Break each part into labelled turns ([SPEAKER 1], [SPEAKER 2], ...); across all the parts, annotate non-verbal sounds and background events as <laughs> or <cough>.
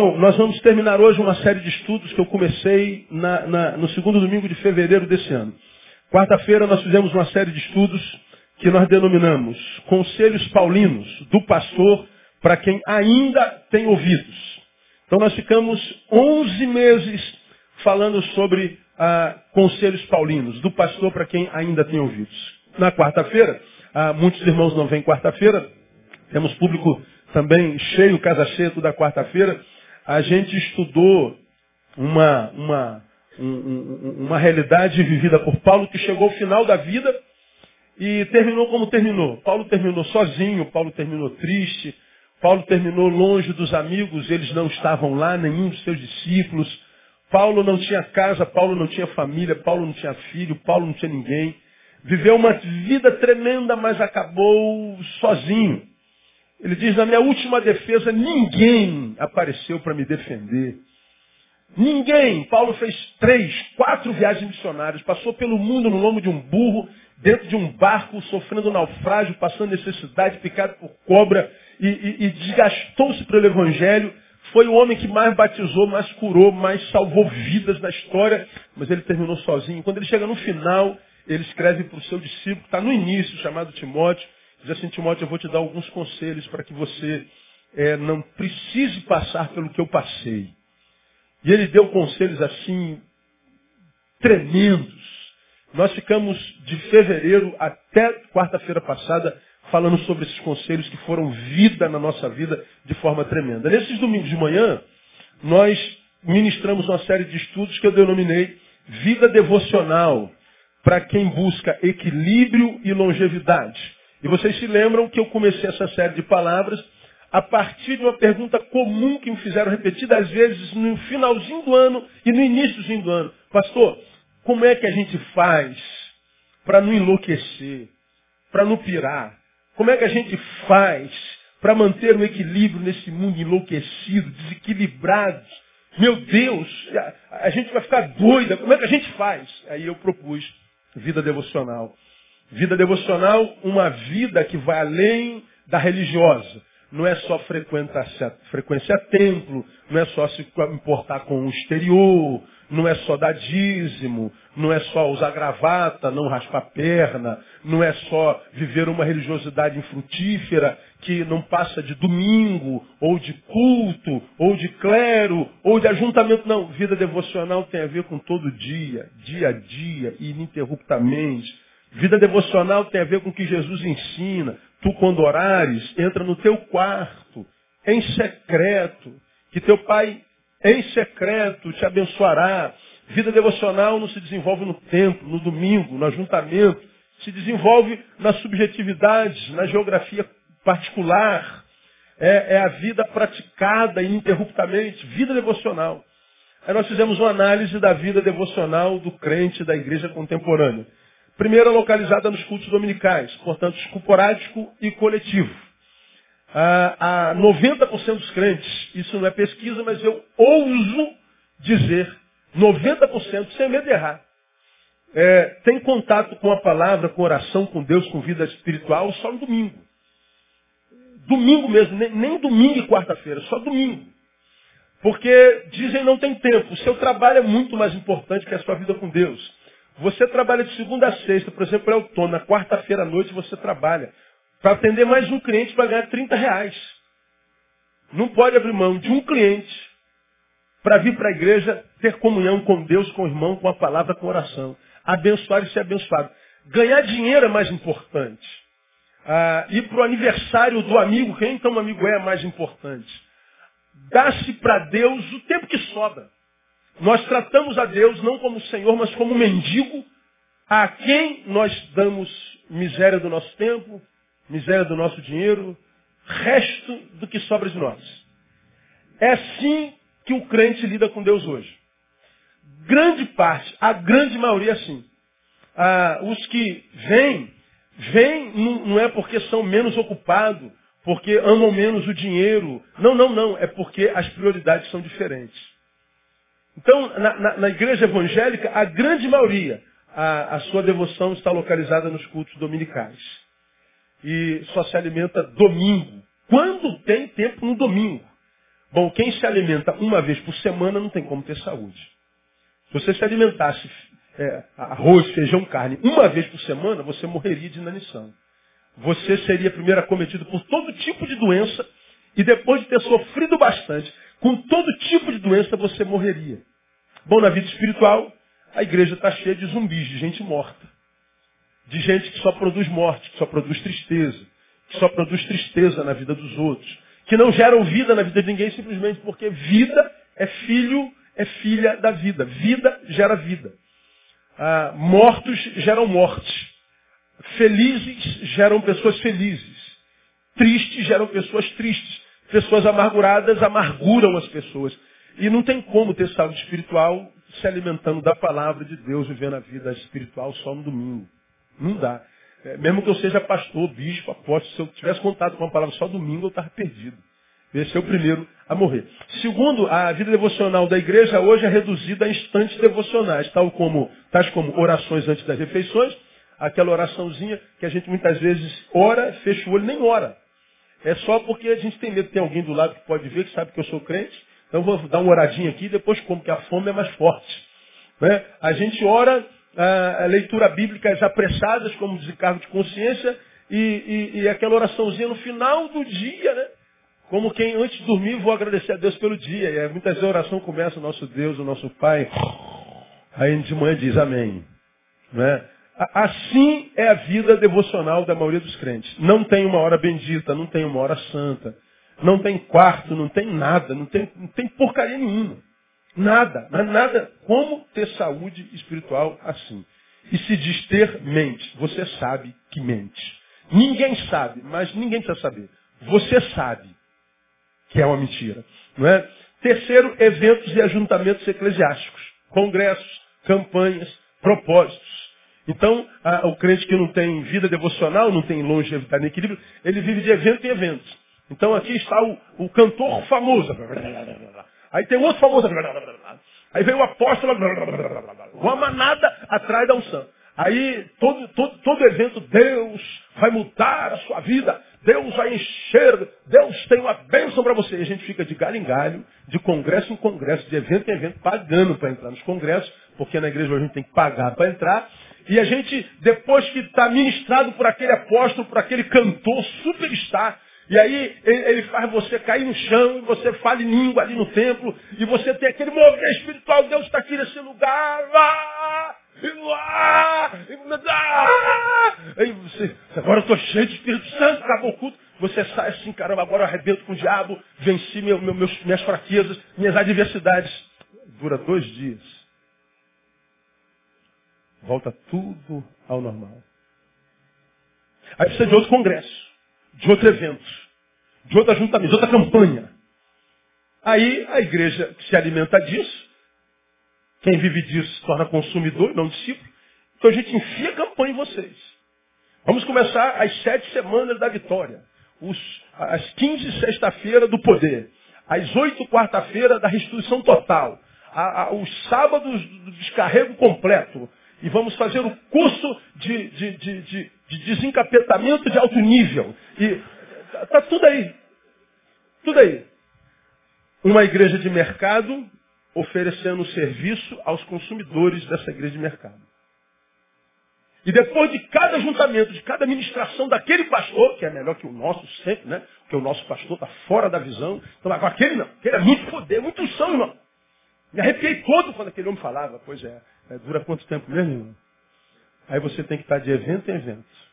[SPEAKER 1] Bom, nós vamos terminar hoje uma série de estudos que eu comecei na, na, no segundo domingo de fevereiro desse ano. Quarta-feira nós fizemos uma série de estudos que nós denominamos Conselhos Paulinos do Pastor para quem ainda tem ouvidos. Então nós ficamos 11 meses falando sobre ah, Conselhos Paulinos do Pastor para quem ainda tem ouvidos. Na quarta-feira, ah, muitos irmãos não vêm quarta-feira, temos público também cheio, casa cheia toda quarta-feira a gente estudou uma, uma, um, uma realidade vivida por Paulo que chegou ao final da vida e terminou como terminou. Paulo terminou sozinho, Paulo terminou triste, Paulo terminou longe dos amigos, eles não estavam lá, nenhum dos seus discípulos. Paulo não tinha casa, Paulo não tinha família, Paulo não tinha filho, Paulo não tinha ninguém. Viveu uma vida tremenda, mas acabou sozinho. Ele diz, na minha última defesa, ninguém apareceu para me defender. Ninguém. Paulo fez três, quatro viagens missionárias, passou pelo mundo no lombo de um burro, dentro de um barco, sofrendo naufrágio, passando necessidade, picado por cobra, e, e, e desgastou-se pelo Evangelho. Foi o homem que mais batizou, mais curou, mais salvou vidas na história, mas ele terminou sozinho. Quando ele chega no final, ele escreve para o seu discípulo, está no início, chamado Timóteo, Diz assim, Timóteo, eu vou te dar alguns conselhos para que você é, não precise passar pelo que eu passei. E ele deu conselhos assim, tremendos. Nós ficamos de fevereiro até quarta-feira passada falando sobre esses conselhos que foram vida na nossa vida de forma tremenda. Nesses domingos de manhã, nós ministramos uma série de estudos que eu denominei Vida Devocional, para quem busca equilíbrio e longevidade. E vocês se lembram que eu comecei essa série de palavras a partir de uma pergunta comum que me fizeram repetidas vezes no finalzinho do ano e no iníciozinho do ano. Pastor, como é que a gente faz para não enlouquecer, para não pirar? Como é que a gente faz para manter o equilíbrio nesse mundo enlouquecido, desequilibrado? Meu Deus, a, a gente vai ficar doida, como é que a gente faz? Aí eu propus vida devocional. Vida devocional, uma vida que vai além da religiosa. Não é só frequência, frequência a templo, não é só se importar com o exterior, não é só dar dízimo, não é só usar gravata, não raspar perna, não é só viver uma religiosidade infrutífera que não passa de domingo, ou de culto, ou de clero, ou de ajuntamento. Não, vida devocional tem a ver com todo dia, dia a dia, ininterruptamente Vida devocional tem a ver com o que Jesus ensina. Tu, quando orares, entra no teu quarto, em secreto, que teu pai, em secreto, te abençoará. Vida devocional não se desenvolve no templo, no domingo, no ajuntamento. Se desenvolve na subjetividade, na geografia particular. É, é a vida praticada ininterruptamente, vida devocional. Aí nós fizemos uma análise da vida devocional do crente da igreja contemporânea. Primeira localizada nos cultos dominicais, portanto, esporádico e coletivo. Ah, a 90% dos crentes, isso não é pesquisa, mas eu ouso dizer, 90% sem medo de errar, é, tem contato com a palavra, com oração, com Deus, com vida espiritual só no domingo. Domingo mesmo, nem, nem domingo e quarta-feira, só domingo. Porque dizem não tem tempo. O seu trabalho é muito mais importante que a sua vida com Deus. Você trabalha de segunda a sexta, por exemplo, é outono, na quarta-feira à noite você trabalha. Para atender mais um cliente para ganhar 30 reais. Não pode abrir mão de um cliente para vir para a igreja ter comunhão com Deus, com o irmão, com a palavra, com a oração. Abençoar e ser abençoado. Ganhar dinheiro é mais importante. Ah, ir para o aniversário do amigo, quem então amigo é, é mais importante. Dá-se para Deus o tempo que sobra. Nós tratamos a Deus não como Senhor, mas como mendigo, a quem nós damos miséria do nosso tempo, miséria do nosso dinheiro, resto do que sobra de nós. É assim que o crente lida com Deus hoje. Grande parte, a grande maioria é assim. Ah, os que vêm, vêm não é porque são menos ocupados, porque amam menos o dinheiro. Não, não, não. É porque as prioridades são diferentes. Então, na, na, na igreja evangélica, a grande maioria, a, a, sua devoção está localizada nos cultos dominicais. E só se alimenta domingo. Quando tem tempo no domingo. Bom, quem se alimenta uma vez por semana não tem como ter saúde. Se você se alimentasse é, arroz, feijão, carne, uma vez por semana, você morreria de inanição. Você seria primeiro acometido por todo tipo de doença e depois de ter sofrido bastante, com todo tipo de doença, você morreria. Bom, na vida espiritual, a igreja está cheia de zumbis, de gente morta. De gente que só produz morte, que só produz tristeza, que só produz tristeza na vida dos outros, que não geram vida na vida de ninguém simplesmente porque vida é filho, é filha da vida. Vida gera vida. Ah, mortos geram morte. Felizes geram pessoas felizes. Tristes geram pessoas tristes. Pessoas amarguradas amarguram as pessoas. E não tem como ter saúde espiritual se alimentando da palavra de Deus, vivendo a vida espiritual só no domingo. Não dá. É, mesmo que eu seja pastor, bispo, apóstolo, se eu tivesse contato com a palavra só domingo, eu estava perdido. Esse é o primeiro a morrer. Segundo, a vida devocional da igreja hoje é reduzida a instantes devocionais, tal como, tais como orações antes das refeições, aquela oraçãozinha que a gente muitas vezes ora, fecha o olho, nem ora. É só porque a gente tem medo, tem alguém do lado que pode ver, que sabe que eu sou crente, então vou dar uma oradinha aqui e depois como, que a fome é mais forte. Né? A gente ora a, a leitura bíblicas apressadas, como desencargo de consciência, e, e, e aquela oraçãozinha no final do dia, né? Como quem antes de dormir vou agradecer a Deus pelo dia. E muitas vezes a oração começa, o nosso Deus, o nosso Pai. Aí de manhã diz amém. Né? Assim é a vida devocional da maioria dos crentes. Não tem uma hora bendita, não tem uma hora santa. Não tem quarto, não tem nada, não tem, não tem porcaria nenhuma. Nada, mas nada. Como ter saúde espiritual assim? E se diz ter mente, você sabe que mente. Ninguém sabe, mas ninguém precisa saber. Você sabe que é uma mentira. Não é? Terceiro, eventos e ajuntamentos eclesiásticos. Congressos, campanhas, propósitos. Então, a, o crente que não tem vida devocional, não tem longevidade nem equilíbrio, ele vive de evento em evento. Então aqui está o, o cantor famoso. Aí tem outro famoso. Aí vem o apóstolo. Uma manada atrás da unção. Aí todo, todo, todo evento, Deus vai mudar a sua vida. Deus vai encher. Deus tem uma bênção para você. E a gente fica de galho em galho, de congresso em congresso, de evento em evento, pagando para entrar nos congressos, porque na igreja a gente tem que pagar para entrar. E a gente, depois que está ministrado por aquele apóstolo, por aquele cantor superstar, e aí ele faz você cair no chão, e você fala em língua ali no templo, e você tem aquele movimento espiritual, Deus está aqui nesse lugar. Ah, ah, ah, aí você, agora eu estou cheio de Espírito Santo, acabou o culto. Você sai assim, caramba, agora eu arrebento com o diabo, venci meu, meu, meus, minhas fraquezas, minhas adversidades. Dura dois dias. Volta tudo ao normal. Aí precisa de outro congresso de outro evento, de outro ajuntamento, de outra campanha. Aí a igreja se alimenta disso. Quem vive disso se torna consumidor, não discípulo. Então a gente enfia campanha em vocês. Vamos começar as sete semanas da vitória. Os, as quinze sexta-feira do poder. As oito quarta-feira da restituição total. A, a, os sábados do descarrego completo. E vamos fazer o curso de, de, de, de de desencapetamento de alto nível. E está tudo aí. Tudo aí. Uma igreja de mercado oferecendo serviço aos consumidores dessa igreja de mercado. E depois de cada ajuntamento, de cada ministração daquele pastor, que é melhor que o nosso sempre, né? Porque o nosso pastor está fora da visão. Então agora aquele não, aquele é muito poder, muito unção, irmão. Me arrepiei todo quando aquele homem falava. Pois é, é dura quanto tempo mesmo? Aí você tem que estar de evento em evento.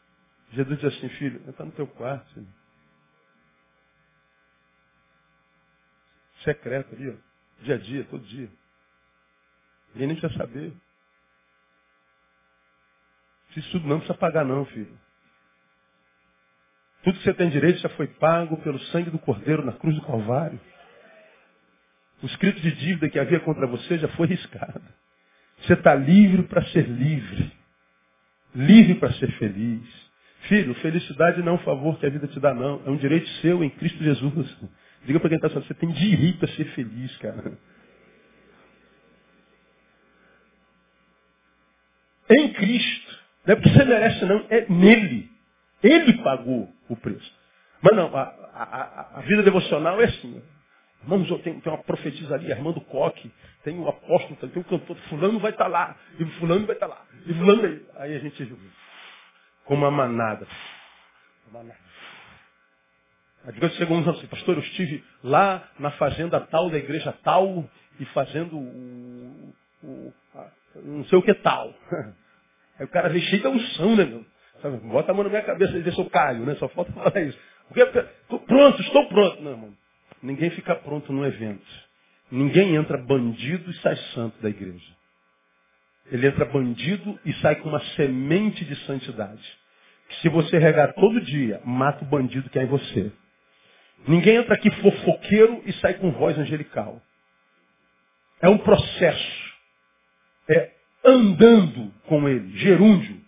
[SPEAKER 1] Jesus diz assim, filho, entra no teu quarto, filho. Secreto ali, ó. Dia a dia, todo dia. Ninguém nem precisa saber. Isso tudo não precisa pagar não, filho. Tudo que você tem direito já foi pago pelo sangue do Cordeiro na cruz do Calvário. O escrito de dívida que havia contra você já foi riscado. Você está livre para ser livre livre para ser feliz. Filho, felicidade não é um favor que a vida te dá, não. É um direito seu em Cristo Jesus. Diga para quem está falando, você tem direito a ser feliz, cara. Em Cristo. Não é porque você merece, não. É nele. Ele pagou o preço. Mas não, a, a, a vida devocional é assim. Irmãos, tem, tem uma profetisa ali, Armando Coque, tem um apóstolo, tem um cantor, fulano vai estar tá lá, e fulano vai estar tá lá, e fulano vai... Aí a gente viu, como uma manada. Uma manada. Aí chegou anos assim, pastor, eu estive lá na fazenda tal, da igreja tal, e fazendo o, o a, não sei o que tal. <laughs> Aí o cara veio cheio de unção, né, meu? Sabe, bota a mão na minha cabeça e diz, eu caio, né? Só falta falar isso. Porque, pronto, estou pronto. Não, irmão. Ninguém fica pronto no evento. Ninguém entra bandido e sai santo da igreja. Ele entra bandido e sai com uma semente de santidade. Que se você regar todo dia, mata o bandido que é em você. Ninguém entra aqui fofoqueiro e sai com voz angelical. É um processo. É andando com ele. Gerúndio.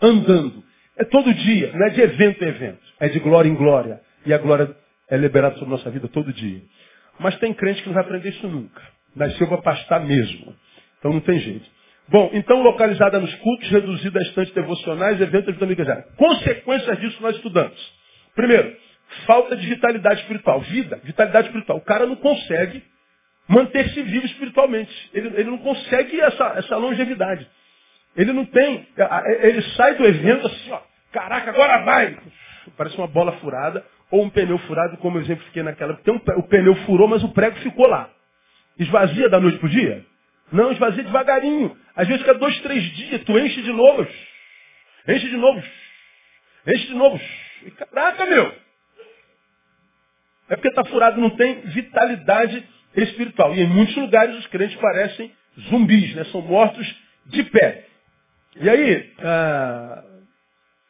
[SPEAKER 1] Andando. É todo dia. Não é de evento em evento. É de glória em glória. E a glória é liberada sobre nossa vida todo dia. Mas tem crente que não vai aprender isso nunca. Nasceu para pastar mesmo. Então não tem jeito. Bom, então localizada nos cultos, reduzida a estantes devocionais, eventos de igreja. Consequências disso nós estudamos. Primeiro, falta de vitalidade espiritual. Vida, vitalidade espiritual. O cara não consegue manter-se vivo espiritualmente. Ele, ele não consegue essa, essa longevidade. Ele não tem. Ele sai do evento assim, ó. Caraca, agora vai! Parece uma bola furada ou um pneu furado, como eu exemplifiquei naquela. Tem um, o pneu furou, mas o prego ficou lá. Esvazia da noite para o dia? Não, esvazia devagarinho. Às vezes fica dois, três dias, tu enche de novo. Enche de novo. Enche de novo. E, caraca, meu! É porque está furado, não tem vitalidade espiritual. E em muitos lugares os crentes parecem zumbis, né? São mortos de pé. E aí, ah,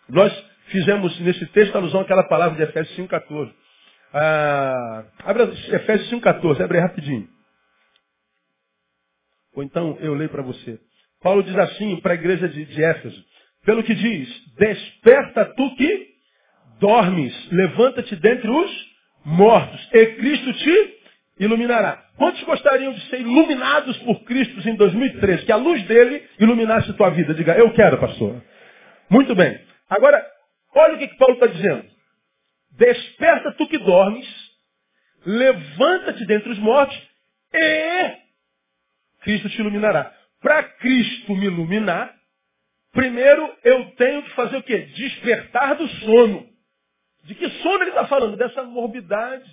[SPEAKER 1] nós fizemos nesse texto alusão àquela palavra de Efésios 5,14. Ah, abre Efésios 5,14, abre rapidinho. Ou então eu leio para você. Paulo diz assim para a igreja de, de Éfeso, pelo que diz, desperta tu que dormes, levanta-te dentre os mortos, e Cristo te iluminará. Quantos gostariam de ser iluminados por Cristo em 2013? Que a luz dele iluminasse tua vida. Diga, eu quero, pastor. Muito bem. Agora, olha o que, que Paulo está dizendo. Desperta tu que dormes, levanta-te dentre os mortos e Cristo te iluminará. Para Cristo me iluminar, primeiro eu tenho que fazer o quê? Despertar do sono. De que sono ele está falando? Dessa morbidade,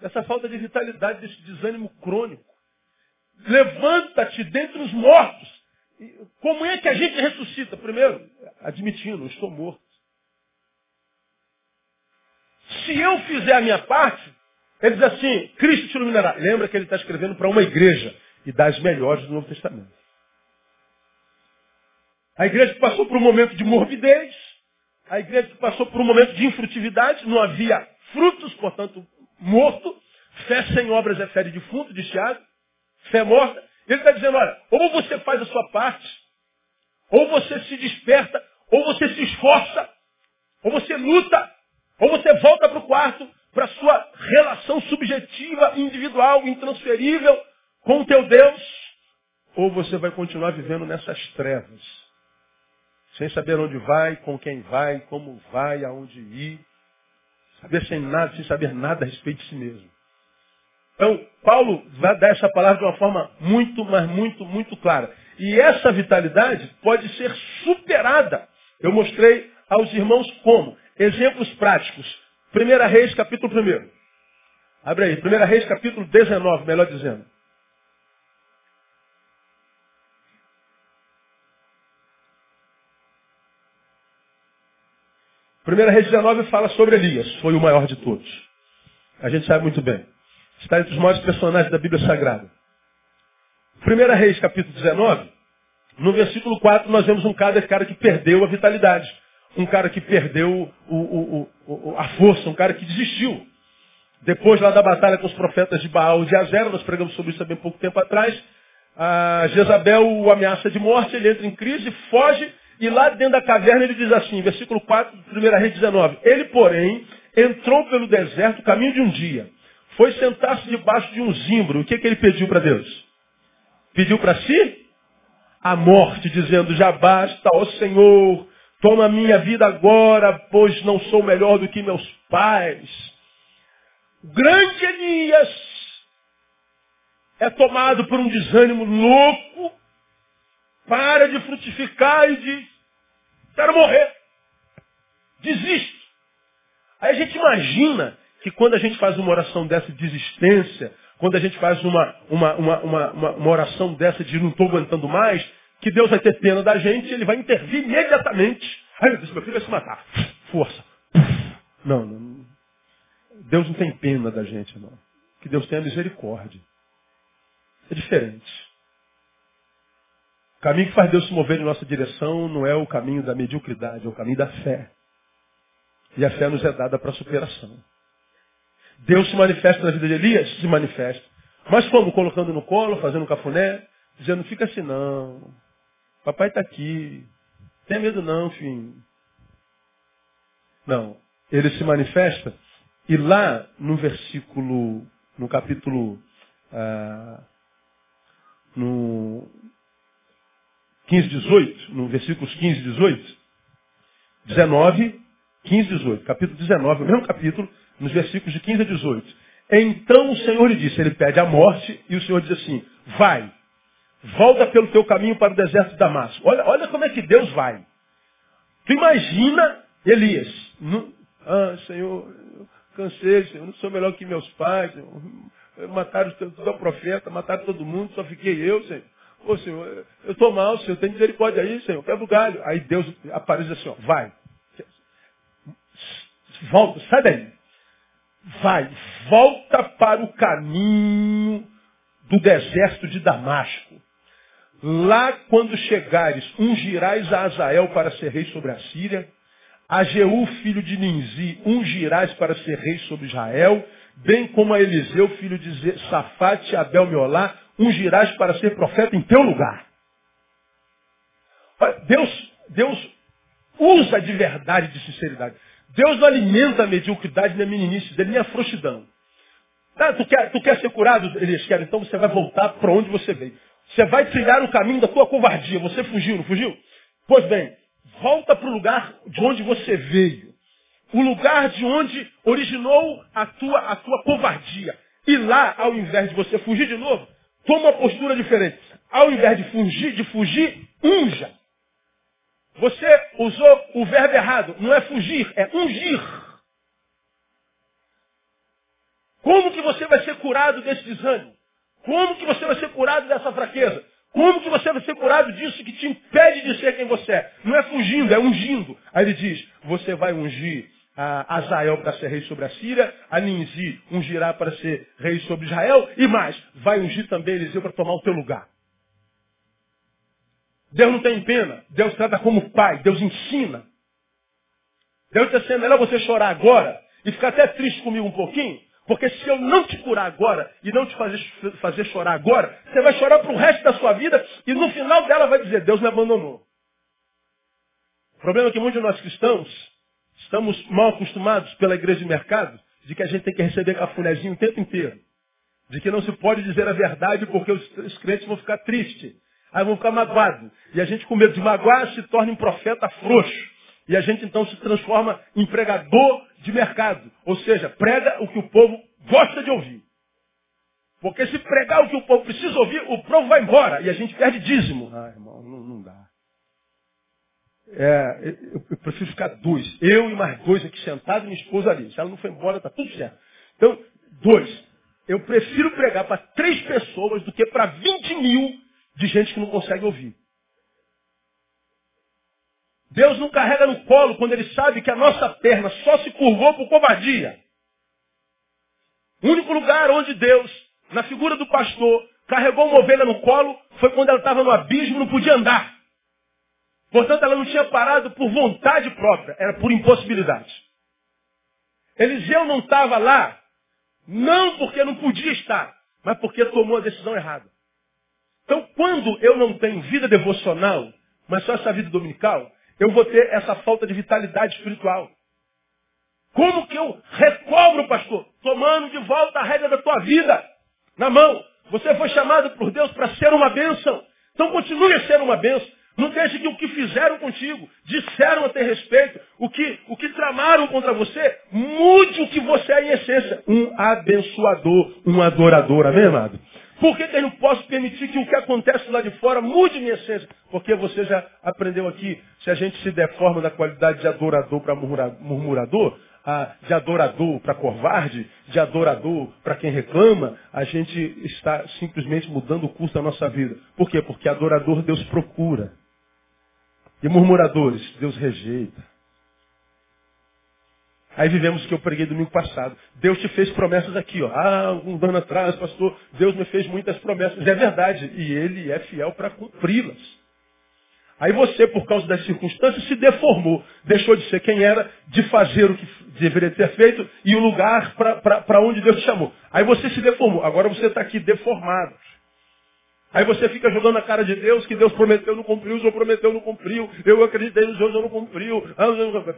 [SPEAKER 1] dessa falta de vitalidade, desse desânimo crônico. Levanta-te dentre os mortos. Como é que a gente ressuscita? Primeiro, admitindo, eu estou morto. Se eu fizer a minha parte, ele diz assim, Cristo te iluminará. Lembra que ele está escrevendo para uma igreja e das melhores do Novo Testamento. A igreja que passou por um momento de morbidez, a igreja que passou por um momento de infrutividade, não havia frutos, portanto, morto. Fé sem obras é fé de defunto, de Tiago. Fé morta. Ele está dizendo, olha, ou você faz a sua parte, ou você se desperta, ou você se esforça, ou você luta, ou você volta para o quarto, para a sua relação subjetiva, individual, intransferível com o teu Deus, ou você vai continuar vivendo nessas trevas, sem saber onde vai, com quem vai, como vai, aonde ir, saber sem nada, sem saber nada a respeito de si mesmo. Então, Paulo vai dar essa palavra de uma forma muito, mas muito, muito clara. E essa vitalidade pode ser superada. Eu mostrei aos irmãos como. Exemplos práticos. Primeira Reis, capítulo 1. Abre aí. Primeira Reis, capítulo 19, melhor dizendo. Primeira Reis 19 fala sobre Elias, foi o maior de todos. A gente sabe muito bem. Está entre os maiores personagens da Bíblia Sagrada. Primeira Reis, capítulo 19, no versículo 4 nós vemos um cara, cara que perdeu a vitalidade. Um cara que perdeu o, o, o, a força, um cara que desistiu. Depois lá da batalha com os profetas de Baal e de Azera, nós pregamos sobre isso também pouco tempo atrás, a Jezabel o ameaça de morte, ele entra em crise, foge e lá dentro da caverna ele diz assim, versículo 4, 1 Reis 19. Ele, porém, entrou pelo deserto, caminho de um dia. Foi sentar-se debaixo de um zimbro. O que, que ele pediu para Deus? Pediu para si? A morte, dizendo, já basta, ó Senhor, toma minha vida agora, pois não sou melhor do que meus pais. O grande Elias é tomado por um desânimo louco, para de frutificar e diz, quero morrer. Desiste. Aí a gente imagina que quando a gente faz uma oração dessa de desistência, quando a gente faz uma, uma, uma, uma, uma oração dessa de não estou aguentando mais, que Deus vai ter pena da gente ele vai intervir imediatamente. Ai meu Deus, meu filho vai se matar. Força. Não, não. Deus não tem pena da gente, não. Que Deus tenha misericórdia. É diferente. O caminho que faz Deus se mover em nossa direção não é o caminho da mediocridade, é o caminho da fé. E a fé nos é dada para superação. Deus se manifesta na vida de Elias? Se manifesta. Mas como? Colocando no colo, fazendo um cafuné, dizendo, fica assim não. Papai está aqui. Tem medo não, filho. Não. Ele se manifesta e lá no versículo, no capítulo, ah, no 15, 18, no versículos 15 e 18, 19, 15 e 18, capítulo 19, o mesmo capítulo, nos versículos de 15 a 18. Então o Senhor lhe disse, ele pede a morte, e o Senhor diz assim, vai, volta pelo teu caminho para o deserto de Damasco. Olha, olha como é que Deus vai. Tu imagina Elias. Não, ah, Senhor, cansei, Senhor, não sou melhor que meus pais, Senhor. Mataram todo o profeta, mataram todo mundo, só fiquei eu, Senhor. Ô Senhor, eu estou mal, Senhor, tem misericórdia aí, Senhor, quebra o galho. Aí Deus aparece assim, ó, vai. Volta, sai daí. Vai, volta para o caminho do deserto de Damasco. Lá, quando chegares, ungirás a Azael para ser rei sobre a Síria, a Jeú, filho de Ninzi, ungirás para ser rei sobre Israel, bem como a Eliseu, filho de Safate, Abel Meolá, ungirás para ser profeta em teu lugar. Deus, Deus usa de verdade de sinceridade. Deus não alimenta a mediocridade nem a meninice dele, nem a frouxidão. Ah, tu, quer, tu quer ser curado? Eles querem, então você vai voltar para onde você veio. Você vai trilhar o caminho da tua covardia. Você fugiu, não fugiu? Pois bem, volta para o lugar de onde você veio. O lugar de onde originou a tua, a tua covardia. E lá, ao invés de você fugir de novo, toma uma postura diferente. Ao invés de fugir, de fugir, unja. Você usou o verbo errado. Não é fugir, é ungir. Como que você vai ser curado desse desânimo? Como que você vai ser curado dessa fraqueza? Como que você vai ser curado disso que te impede de ser quem você é? Não é fugindo, é ungindo. Aí ele diz, você vai ungir a Azael para ser rei sobre a Síria, a Ninzi ungirá para ser rei sobre Israel, e mais, vai ungir também Eliseu para tomar o teu lugar. Deus não tem pena, Deus trata como pai, Deus ensina. Deus está sendo melhor você chorar agora e ficar até triste comigo um pouquinho, porque se eu não te curar agora e não te fazer, fazer chorar agora, você vai chorar para o resto da sua vida e no final dela vai dizer, Deus me abandonou. O problema é que muitos de nós cristãos estamos mal acostumados pela igreja de mercado de que a gente tem que receber cafunézinho o tempo inteiro. De que não se pode dizer a verdade porque os, crentes vão ficar tristes. Aí vão ficar magoados. E a gente, com medo de magoar, se torna um profeta frouxo. E a gente então se transforma em pregador de mercado. Ou seja, prega o que o povo gosta de ouvir. Porque se pregar o que o povo precisa ouvir, o povo vai embora. E a gente perde dízimo. Ah, irmão, não, não dá. É, eu, eu, prefiro ficar dois. Eu e mais dois aqui sentados e minha esposa ali. Se ela não foi embora, está tudo certo. Então, dois. Eu prefiro pregar para três pessoas do que para 20 mil de gente que não consegue ouvir. Deus não carrega no colo quando ele sabe que a nossa perna só se curvou por covardia. O único lugar onde Deus, na figura do pastor, carregou uma ovelha no colo foi quando ela estava no abismo e não podia andar. Portanto, ela não tinha parado por vontade própria, era por impossibilidade. Eliseu não estava lá, não porque não podia estar, mas porque tomou a decisão errada. Então, quando eu não tenho vida devocional, mas só essa vida dominical, eu vou ter essa falta de vitalidade espiritual. Como que eu recobro, pastor? Tomando de volta a regra da tua vida na mão. Você foi chamado por Deus para ser uma bênção. Então continue a ser uma bênção. Não deixe que o que fizeram contigo, disseram a teu respeito, o que, o que tramaram contra você, mude o que você é em essência. Um abençoador, um adorador. Amém, amado? Por que, que eu não posso permitir que o que acontece lá de fora mude minha essência? Porque você já aprendeu aqui, se a gente se deforma da qualidade de adorador para murmurador, de adorador para covarde, de adorador para quem reclama, a gente está simplesmente mudando o curso da nossa vida. Por quê? Porque adorador Deus procura. E murmuradores, Deus rejeita. Aí vivemos o que eu preguei domingo passado. Deus te fez promessas aqui, ó. Ah, um ano atrás, pastor, Deus me fez muitas promessas. É verdade. E Ele é fiel para cumpri-las. Aí você, por causa das circunstâncias, se deformou. Deixou de ser quem era, de fazer o que deveria ter feito e o lugar para onde Deus te chamou. Aí você se deformou. Agora você está aqui deformado. Aí você fica jogando na cara de Deus que Deus prometeu, não cumpriu, o prometeu, não cumpriu, eu acreditei no Senhor, não cumpriu.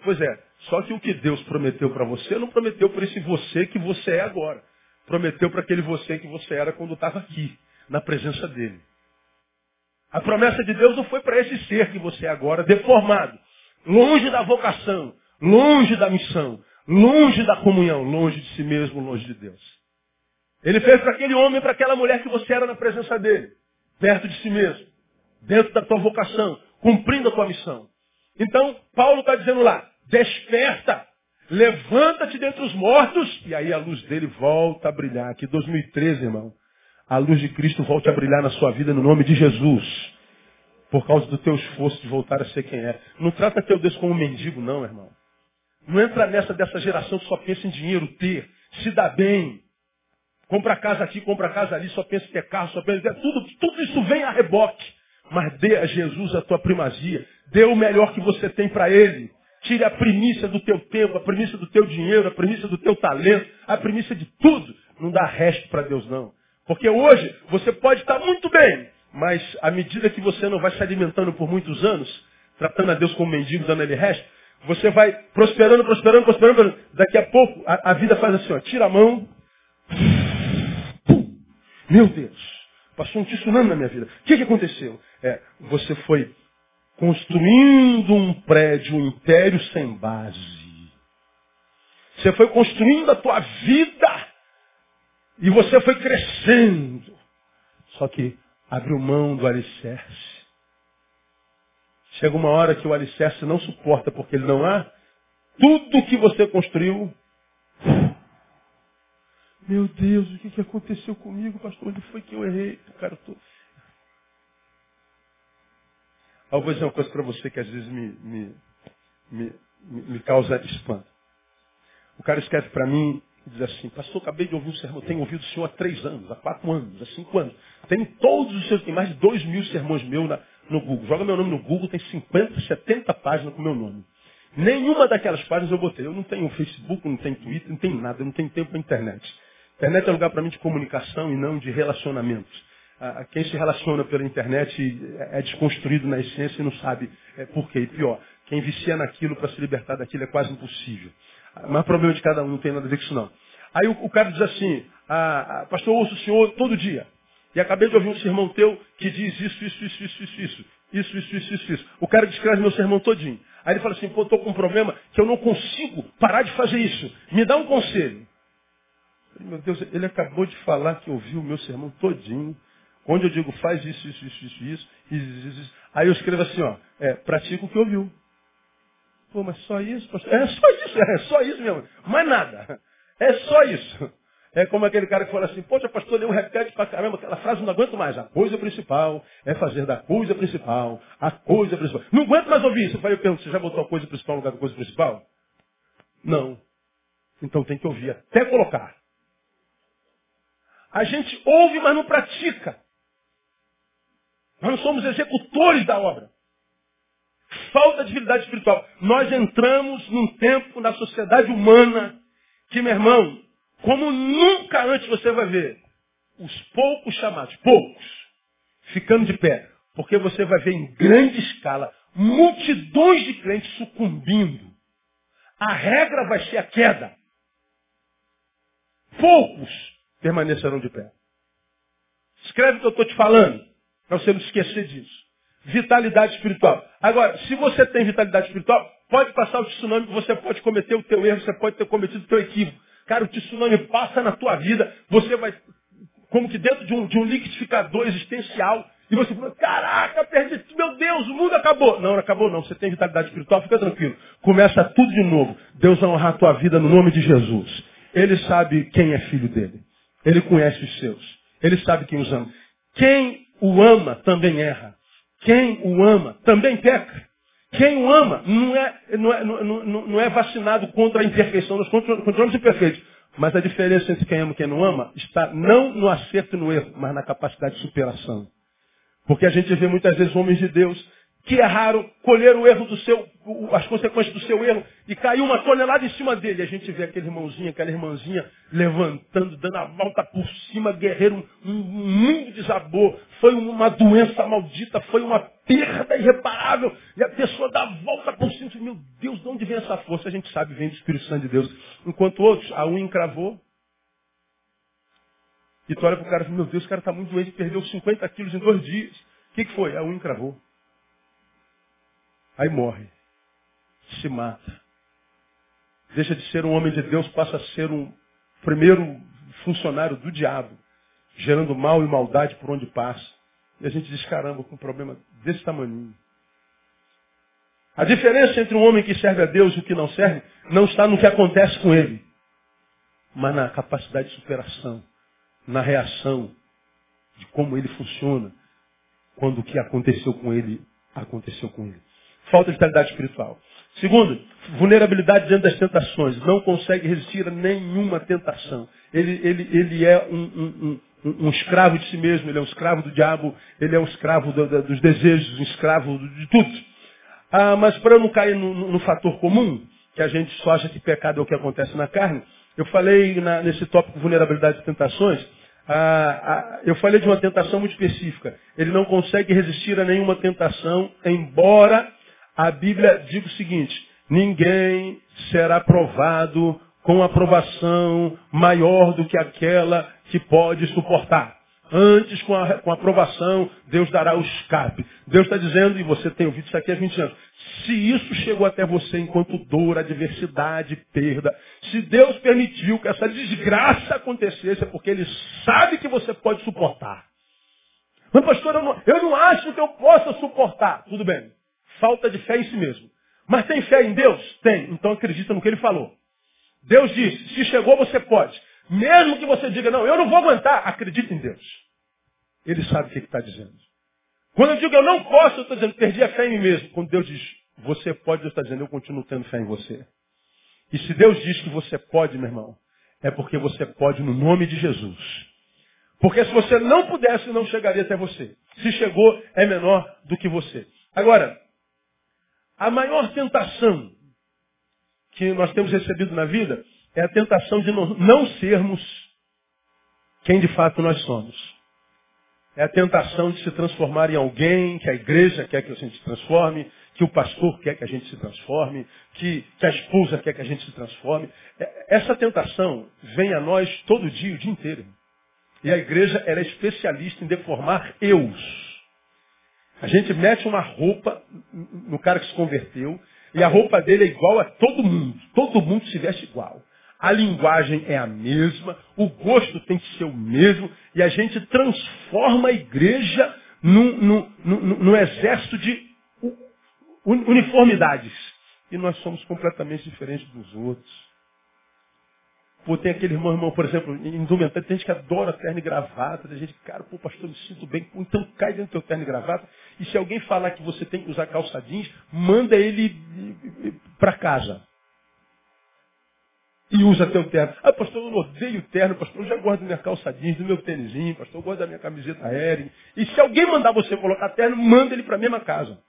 [SPEAKER 1] Pois é, só que o que Deus prometeu para você, não prometeu para esse você que você é agora. Prometeu para aquele você que você era quando estava aqui, na presença dele. A promessa de Deus não foi para esse ser que você é agora, deformado, longe da vocação, longe da missão, longe da comunhão, longe de si mesmo, longe de Deus. Ele fez para aquele homem, para aquela mulher que você era na presença dele, perto de si mesmo, dentro da tua vocação, cumprindo a tua missão. Então, Paulo está dizendo lá, desperta, levanta-te dentre os mortos, e aí a luz dele volta a brilhar. Aqui 2013, irmão, a luz de Cristo volte a brilhar na sua vida no nome de Jesus. Por causa do teu esforço de voltar a ser quem é. Não trata teu Deus como um mendigo, não, irmão. Não entra nessa dessa geração que só pensa em dinheiro, ter, se dá bem. Compra casa aqui, compra casa ali, só pensa em ter carro, só pensa em ter... Tudo, tudo isso vem a reboque. Mas dê a Jesus a tua primazia. Dê o melhor que você tem para Ele. Tire a primícia do teu tempo, a primícia do teu dinheiro, a primícia do teu talento, a primícia de tudo. Não dá resto para Deus, não. Porque hoje você pode estar muito bem, mas à medida que você não vai se alimentando por muitos anos, tratando a Deus como mendigo, dando ele resto, você vai prosperando, prosperando, prosperando. Daqui a pouco a, a vida faz assim, ó, tira a mão. Meu Deus, passou um tsunami na minha vida. O que, que aconteceu? É, você foi construindo um prédio, um império sem base. Você foi construindo a tua vida e você foi crescendo. Só que abriu mão do alicerce. Chega uma hora que o alicerce não suporta porque ele não há. Tudo que você construiu. Meu Deus, o que, que aconteceu comigo, pastor? Onde foi que eu errei? Cara, tô... Eu vou dizer uma coisa para você que às vezes me, me, me, me causa espanto. O cara escreve para mim diz assim, pastor, acabei de ouvir um sermão, tenho ouvido o senhor há três anos, há quatro anos, há cinco anos. Tem todos os seus, tem mais de dois mil sermões meus na, no Google. Joga meu nome no Google, tem 50, 70 páginas com meu nome. Nenhuma daquelas páginas eu botei. Eu não tenho Facebook, não tenho Twitter, não tenho nada, eu não tenho tempo para internet. Internet é lugar para mim de comunicação e não de relacionamentos. Ah, quem se relaciona pela internet é, é desconstruído na essência e não sabe é, por quê. E pior, quem vicia naquilo para se libertar daquilo é quase impossível. Mas o problema de cada um não tem nada a ver com isso não. Aí o, cara diz assim, ah, ah, pastor, ouço o senhor todo dia. E acabei de ouvir um sermão teu que diz isso, isso, isso, isso, isso, isso. Isso, isso, isso, isso, isso. O cara descreve meu sermão todinho. Aí ele fala assim, pô, estou com um problema que eu não consigo parar de fazer isso. Me dá um conselho. Meu Deus, ele acabou de falar que ouviu o meu sermão todinho. Onde eu digo, faz isso, isso, isso, isso, isso, isso, isso. Aí eu escrevo assim, ó, é, pratica o que ouviu. Pô, mas só isso, pastor? É só isso, <laughs> é só isso mesmo. Mais nada. É só isso. É como aquele cara que fala assim, poxa, pastor, eu repete pra caramba, aquela frase não aguento mais. A coisa principal é fazer da coisa principal a coisa principal. Não aguento mais ouvir isso. Falei, eu pergunto, você já botou a coisa principal no lugar da coisa principal? Não. Então tem que ouvir até colocar. A gente ouve, mas não pratica. Nós não somos executores da obra falta de habilidade espiritual. Nós entramos num tempo na sociedade humana que, meu irmão, como nunca antes você vai ver os poucos chamados, poucos, ficando de pé. Porque você vai ver em grande escala multidões de crentes sucumbindo. A regra vai ser a queda. Poucos permanecerão de pé. Escreve o que eu estou te falando, para você não esquecer disso. vitalidade espiritual. Agora, se você tem vitalidade espiritual, pode passar o tsunami, você pode cometer o teu erro, você pode ter cometido o teu equívoco. Cara, o tsunami passa na tua vida, você vai, como que dentro de um, de um liquidificador existencial, e você fala, caraca, perdi, meu Deus, o mundo acabou. Não, não acabou não, você tem vitalidade espiritual, fica tranquilo. Começa tudo de novo. Deus vai honrar a tua vida no nome de Jesus. Ele sabe quem é filho dele. Ele conhece os seus. Ele sabe quem os ama. Quem o ama também erra. Quem o ama também peca. Quem o ama não é, não é, não, não, não é vacinado contra a imperfeição. Nós controlamos imperfeitos. Mas a diferença entre quem ama e quem não ama está não no acerto e no erro, mas na capacidade de superação. Porque a gente vê muitas vezes homens de Deus que erraram, colheram o erro do seu, as consequências do seu erro e caiu uma tonelada em cima dele. A gente vê aquele irmãozinho, aquela irmãzinha levantando, dando a volta por cima, guerreiro, um, um mundo desabou. Foi uma doença maldita, foi uma perda irreparável. E a pessoa dá a volta por cima. Meu Deus, de onde vem essa força? A gente sabe, vem do Espírito Santo de Deus. Enquanto outros, a unha encravou. E tu olha pro cara e meu Deus, o cara está muito doente, perdeu 50 quilos em dois dias. O que, que foi? A unha encravou. Aí morre. Se mata. Deixa de ser um homem de Deus, passa a ser um primeiro funcionário do diabo, gerando mal e maldade por onde passa. E a gente diz, caramba, com um problema desse tamanho. A diferença entre um homem que serve a Deus e o que não serve não está no que acontece com ele, mas na capacidade de superação, na reação de como ele funciona quando o que aconteceu com ele aconteceu com ele. Falta de vitalidade espiritual. Segundo, vulnerabilidade diante das tentações. Não consegue resistir a nenhuma tentação. Ele, ele, ele é um, um, um, um, escravo de si mesmo, ele é um escravo do diabo, ele é um escravo do, do, dos desejos, um escravo de tudo. Ah, mas para não cair no, no, no, fator comum, que a gente só acha que pecado é o que acontece na carne, eu falei na, nesse tópico vulnerabilidade e tentações, ah, ah, eu falei de uma tentação muito específica. Ele não consegue resistir a nenhuma tentação, embora a Bíblia diz o seguinte: ninguém será provado com aprovação maior do que aquela que pode suportar. Antes, com a, com a aprovação, Deus dará o escape. Deus está dizendo, e você tem ouvido isso aqui há 20 anos, se isso chegou até você enquanto dor, adversidade, perda, se Deus permitiu que essa desgraça acontecesse, é porque Ele sabe que você pode suportar. Mas pastor, eu não, eu não acho que eu possa suportar. Tudo bem falta de fé em si mesmo. Mas tem fé em Deus? Tem. Então acredita no que ele falou. Deus disse, se chegou você pode. Mesmo que você diga, não, eu não vou aguentar, acredita em Deus. Ele sabe o que está dizendo. Quando eu digo eu não posso, eu estou dizendo, perdi a fé em mim mesmo. Quando Deus diz, você pode, Deus está dizendo, eu continuo tendo fé em você. E se Deus diz que você pode, meu irmão, é porque você pode no nome de Jesus. Porque se você não pudesse, não chegaria até você. Se chegou, é menor do que você. Agora, a maior tentação que nós temos recebido na vida é a tentação de não sermos quem de fato nós somos. É a tentação de se transformar em alguém que a igreja quer que a gente se transforme, que o pastor quer que a gente se transforme, que, que a esposa quer que a gente se transforme. É, essa tentação vem a nós todo dia, o dia inteiro. E a igreja é especialista em deformar eus. A gente mete uma roupa no cara que se converteu e a roupa dele é igual a todo mundo. Todo mundo se veste igual. A linguagem é a mesma, o gosto tem que ser o mesmo e a gente transforma a igreja num, num exército de uniformidades. E nós somos completamente diferentes dos outros. Pô, tem aquele irmão, irmão, por exemplo, indumentário, tem gente que adora terno e gravata, tem gente que, cara, pô, pastor, me sinto bem, então cai dentro do teu terno e gravata, e se alguém falar que você tem que usar calça jeans, manda ele para casa. E usa teu terno. Ah, pastor, eu odeio terno, pastor, eu já da minha calça jeans, do meu tênisinho, pastor, eu gosto da minha camiseta aérea. E se alguém mandar você colocar terno, manda ele para a mesma casa.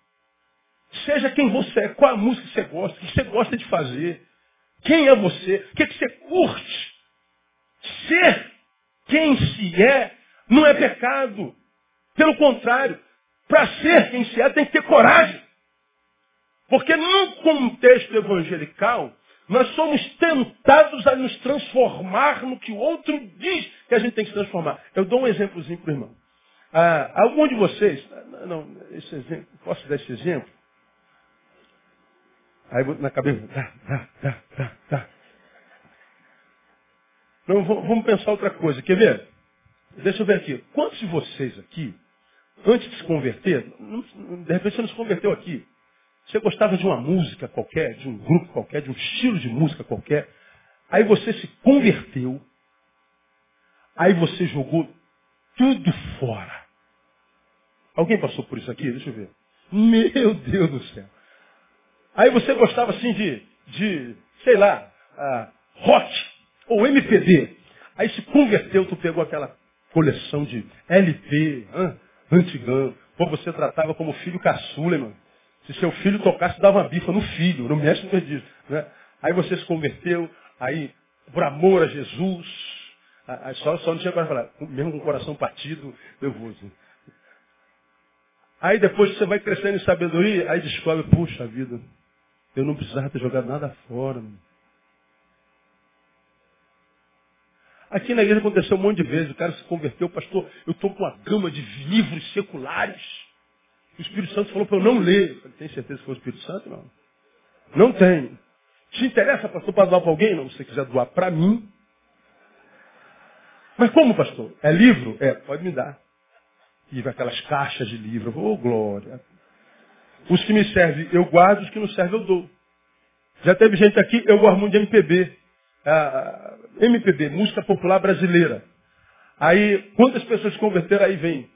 [SPEAKER 1] Seja quem você é, qual a música que você gosta, o que você gosta de fazer. Quem é você? O que, é que você curte? Ser quem se é não é pecado. Pelo contrário, para ser quem se é tem que ter coragem. Porque num contexto evangelical, nós somos tentados a nos transformar no que o outro diz que a gente tem que se transformar. Eu dou um exemplozinho para o irmão. Ah, algum de vocês, não, esse exemplo, posso dar esse exemplo? Aí na cabeça, tá, tá, tá, tá. Não, vamos pensar outra coisa. Quer ver? Deixa eu ver aqui. Quantos de vocês aqui, antes de se converter, de repente você não se converteu aqui, você gostava de uma música qualquer, de um grupo qualquer, de um estilo de música qualquer, aí você se converteu, aí você jogou tudo fora. Alguém passou por isso aqui? Deixa eu ver. Meu Deus do céu. Aí você gostava assim de, de sei lá, uh, rock ou MPB. Aí se converteu, tu pegou aquela coleção de LP, hein, antigão. Pô, você tratava como filho caçula, mano. Se seu filho tocasse, dava uma bifa no filho, não mexe no disso. Né? Aí você se converteu, aí, por amor a Jesus, aí só, só não tinha para falar, mesmo com o coração partido, eu vou. Assim. Aí depois você vai crescendo em sabedoria, aí descobre, puxa vida, eu não precisava ter jogado nada fora. Aqui na igreja aconteceu um monte de vezes, o cara se converteu, pastor, eu estou com uma gama de livros seculares. O Espírito Santo falou para eu não ler. Eu falei, tem certeza que foi o Espírito Santo? Não. Não tem. Te interessa, pastor, para doar para alguém? Não, se você quiser doar para mim. Mas como, pastor? É livro? É, pode me dar. E vai aquelas caixas de livro. Ô, oh, glória. Os que me servem, eu guardo, os que não servem, eu dou. Já teve gente aqui, eu gosto muito de MPB. Ah, MPB, música popular brasileira. Aí, quantas pessoas se converteram, aí vem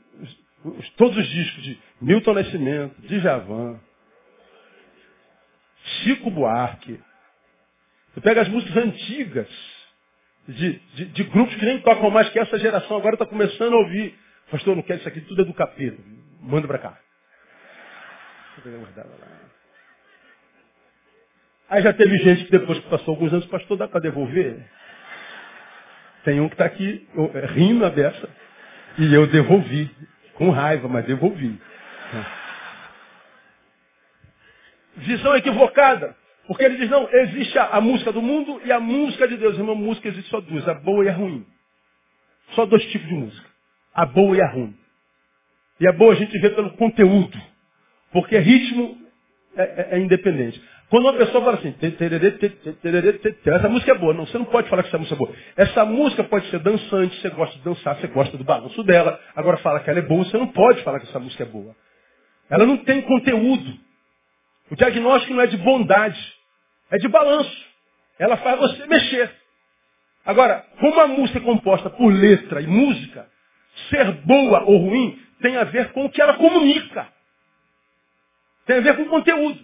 [SPEAKER 1] os, todos os discos de Milton Nascimento, de Javan, Chico Buarque. Você pega as músicas antigas, de, de, de, grupos que nem tocam mais, que essa geração agora está começando a ouvir. Pastor, não quero isso aqui, tudo é do capeta. Manda para cá. Aí já teve gente que depois que passou alguns anos, pastor, dá para devolver? Tem um que está aqui rindo a beça. E eu devolvi. Com raiva, mas devolvi. Visão equivocada. Porque ele diz, não, existe a, a, música do mundo e a música de Deus. Irmão, música existe só duas, a boa e a ruim. Só dois tipos de música. A boa e a ruim. E a boa a gente vê pelo conteúdo. Porque ritmo é, é, é independente. Quando uma pessoa fala assim, essa música é boa. Não, você não pode falar que essa música é boa. Essa música pode ser dançante, você gosta de dançar, você gosta do balanço dela. Agora fala que ela é boa, você não pode falar que essa música é boa. Ela não tem conteúdo. O diagnóstico não é de bondade, é de balanço. Ela faz você mexer. Agora, como a música é composta por letra e música, ser boa ou ruim tem a ver com o que ela comunica. Tem a ver com conteúdo.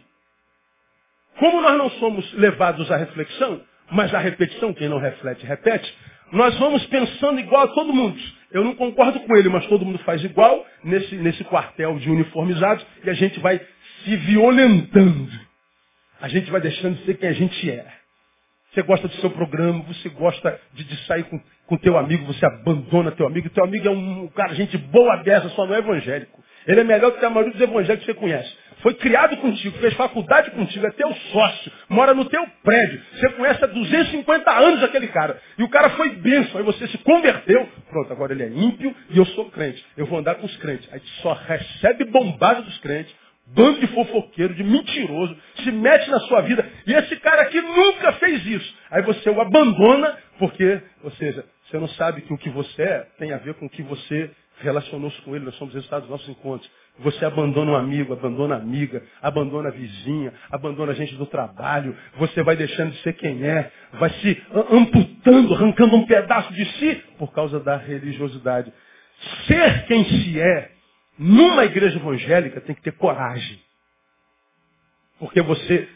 [SPEAKER 1] Como nós não somos levados à reflexão, mas à repetição, quem não reflete, repete, nós vamos pensando igual a todo mundo. Eu não concordo com ele, mas todo mundo faz igual nesse, nesse quartel de uniformizados e a gente vai se violentando. A gente vai deixando de ser quem a gente é. Você gosta do seu programa, você gosta de, de sair com, com teu amigo, você abandona teu amigo. Teu amigo é um, cara, gente boa dessa, só não é evangélico. Ele é melhor que a maioria dos evangélicos que você conhece. Foi criado contigo, fez faculdade contigo, é teu sócio, mora no teu prédio. Você conhece há 250 anos aquele cara. E o cara foi benção, aí você se converteu. Pronto, agora ele é ímpio e eu sou crente. Eu vou andar com os crentes. Aí só recebe bombada dos crentes, bando de fofoqueiro, de mentiroso, se mete na sua vida. E esse cara aqui nunca fez isso. Aí você o abandona, porque, ou seja, você não sabe que o que você é tem a ver com o que você relacionou-se com ele, nós somos resultados dos nossos encontros. Você abandona um amigo, abandona amiga, abandona a vizinha, abandona a gente do trabalho, você vai deixando de ser quem é, vai se amputando, arrancando um pedaço de si por causa da religiosidade. Ser quem se é, numa igreja evangélica, tem que ter coragem. Porque você,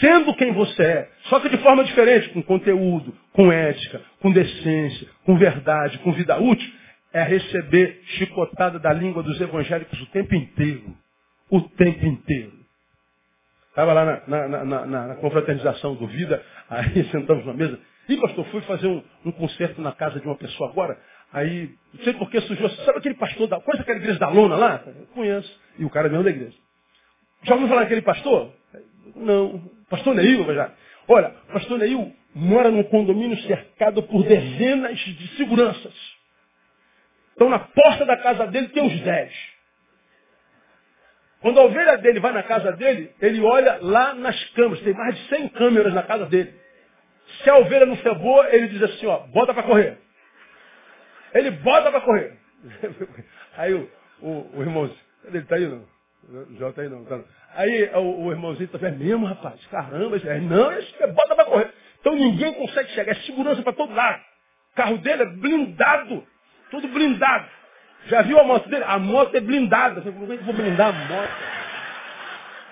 [SPEAKER 1] sendo quem você é, só que de forma diferente, com conteúdo, com ética, com decência, com verdade, com vida útil, é receber chicotada da língua dos evangélicos o tempo inteiro. O tempo inteiro. Estava lá na, na, na, na, confraternização do Vida, <laughs> aí sentamos na mesa. E pastor, fui fazer um, um concerto na casa de uma pessoa agora. Aí, não sei por que surgiu. Sabe aquele pastor da. Conhece aquela igreja da lona lá? Eu conheço. E o cara é mesmo da igreja. Já ouviu falar daquele pastor? Não. Pastor Neil, já. Olha, pastor Neil mora num condomínio cercado por dezenas de seguranças. Então na porta da casa dele tem uns dez. Quando a ovelha dele vai na casa dele, ele olha lá nas câmeras. Tem mais de 100 câmeras na casa dele. Se a ovelha não for boa, ele diz assim, ó, bota para correr. Ele bota para correr. <laughs> Aí o, o, o irmãozinho, ele tá aí não? Já tá aí não. Tá. Aí o, o irmãozinho tá é mesmo, rapaz, caramba, é, não, esse é, bota para correr. Então ninguém consegue chegar, é segurança para todo lado. O carro dele é blindado, tudo blindado. Já viu a moto dele? A moto é blindada. Você como é vou blindar a moto?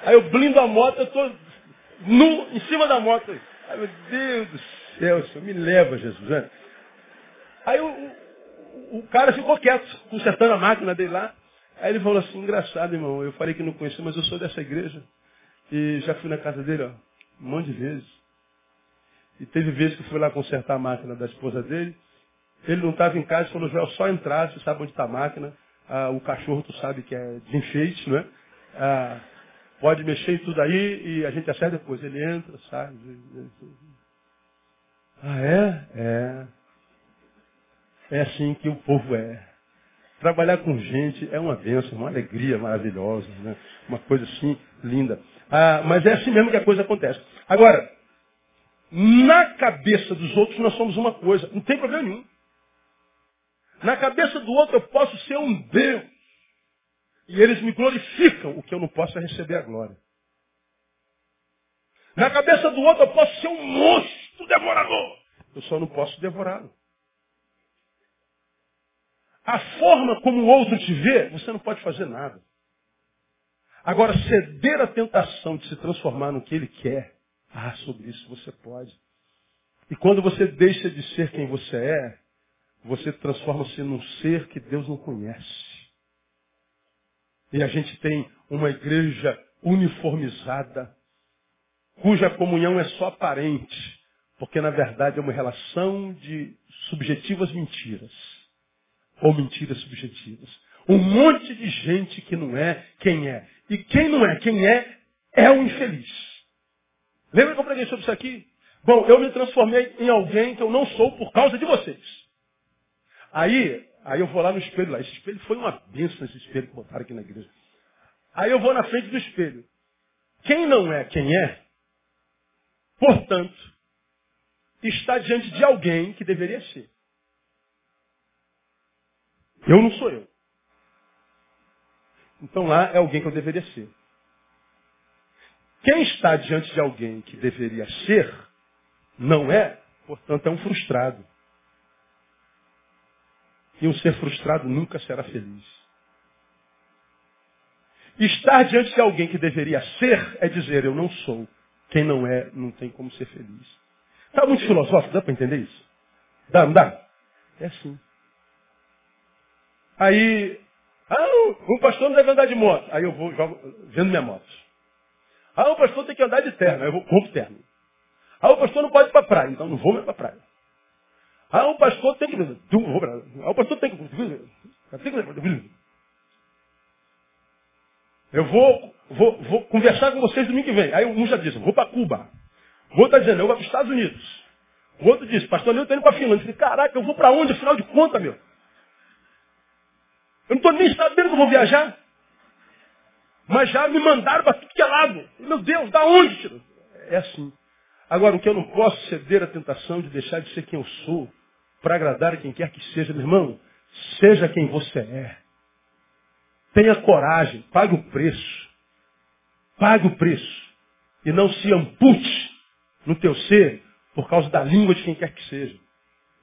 [SPEAKER 1] Aí eu blindo a moto, eu estou nu em cima da moto. Ai meu Deus do céu, Senhor, me leva, Jesus. Né? Aí o, o, o cara ficou quieto, consertando a máquina dele lá. Aí ele falou assim, engraçado, irmão, eu falei que não conhecia, mas eu sou dessa igreja. E já fui na casa dele, ó, um monte de vezes. E teve vezes que eu fui lá consertar a máquina da esposa dele. Ele não estava em casa, falou, Joel, só entrar, você sabe onde está a máquina. Ah, o cachorro, tu sabe que é de enfeite, não é? Ah, pode mexer em tudo aí e a gente acerta depois. Ele entra, sai. Ah, é? É. É assim que o povo é. Trabalhar com gente é uma bênção, uma alegria maravilhosa, né? uma coisa assim linda. Ah, mas é assim mesmo que a coisa acontece. Agora, na cabeça dos outros nós somos uma coisa, não tem problema nenhum. Na cabeça do outro eu posso ser um Deus. E eles me glorificam, o que eu não posso é receber a glória. Na cabeça do outro eu posso ser um monstro devorador. Eu só não posso devorá-lo. A forma como o outro te vê, você não pode fazer nada. Agora, ceder à tentação de se transformar no que ele quer, ah, sobre isso você pode. E quando você deixa de ser quem você é, você transforma-se num ser que Deus não conhece. E a gente tem uma igreja uniformizada, cuja comunhão é só aparente, porque na verdade é uma relação de subjetivas mentiras, ou mentiras subjetivas. Um monte de gente que não é quem é. E quem não é quem é, é o infeliz. Lembra que eu preguei sobre isso aqui? Bom, eu me transformei em alguém que eu não sou por causa de vocês. Aí, aí eu vou lá no espelho lá. Esse espelho foi uma bênção, esse espelho que botaram aqui na igreja. Aí eu vou na frente do espelho. Quem não é quem é, portanto, está diante de alguém que deveria ser. Eu não sou eu. Então lá é alguém que eu deveria ser. Quem está diante de alguém que deveria ser, não é, portanto é um frustrado. E um ser frustrado nunca será feliz. Estar diante de alguém que deveria ser é dizer, eu não sou. Quem não é, não tem como ser feliz. Está muito filosófico, dá para entender isso? Dá, não dá? É assim. Aí, ah, o pastor não deve andar de moto. Aí eu vou jogo, vendo minha moto. Ah, o pastor tem que andar de terno. Aí eu vou, compro terno. Ah, o pastor não pode ir para praia. Então não vou mais para praia. Ah, o pastor tem que. Ah, o pastor tem que. Eu vou, vou, vou conversar com vocês domingo que vem. Aí um já diz, vou para Cuba. O outro está dizendo, eu vou para os Estados Unidos. O outro diz, pastor, eu estou indo para a Finlândia. Eu caraca, eu vou para onde, afinal de contas, meu? Eu não estou nem sabendo que eu vou viajar. Mas já me mandaram para tudo que é lado. Meu Deus, da onde? É assim. Agora, o que eu não posso ceder à tentação de deixar de ser quem eu sou, para agradar quem quer que seja, meu irmão, seja quem você é. Tenha coragem, pague o preço. Pague o preço. E não se ampute no teu ser por causa da língua de quem quer que seja.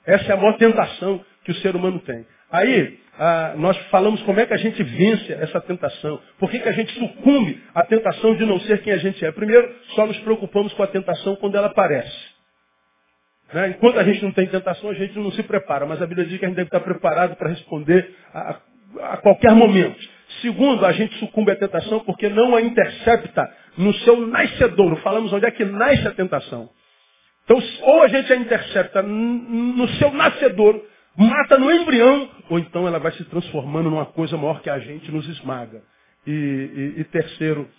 [SPEAKER 1] Essa é a maior tentação que o ser humano tem. Aí, ah, nós falamos como é que a gente vence essa tentação. Por que, que a gente sucumbe à tentação de não ser quem a gente é? Primeiro, só nos preocupamos com a tentação quando ela aparece. Né? Enquanto a gente não tem tentação, a gente não se prepara. Mas a Bíblia diz que a gente deve estar preparado para responder a, a qualquer momento. Segundo, a gente sucumbe à tentação porque não a intercepta no seu nascedouro. Falamos onde é que nasce a tentação. Então, ou a gente a intercepta no seu nascedouro, mata no embrião, ou então ela vai se transformando numa coisa maior que a gente nos esmaga. E, e, e terceiro,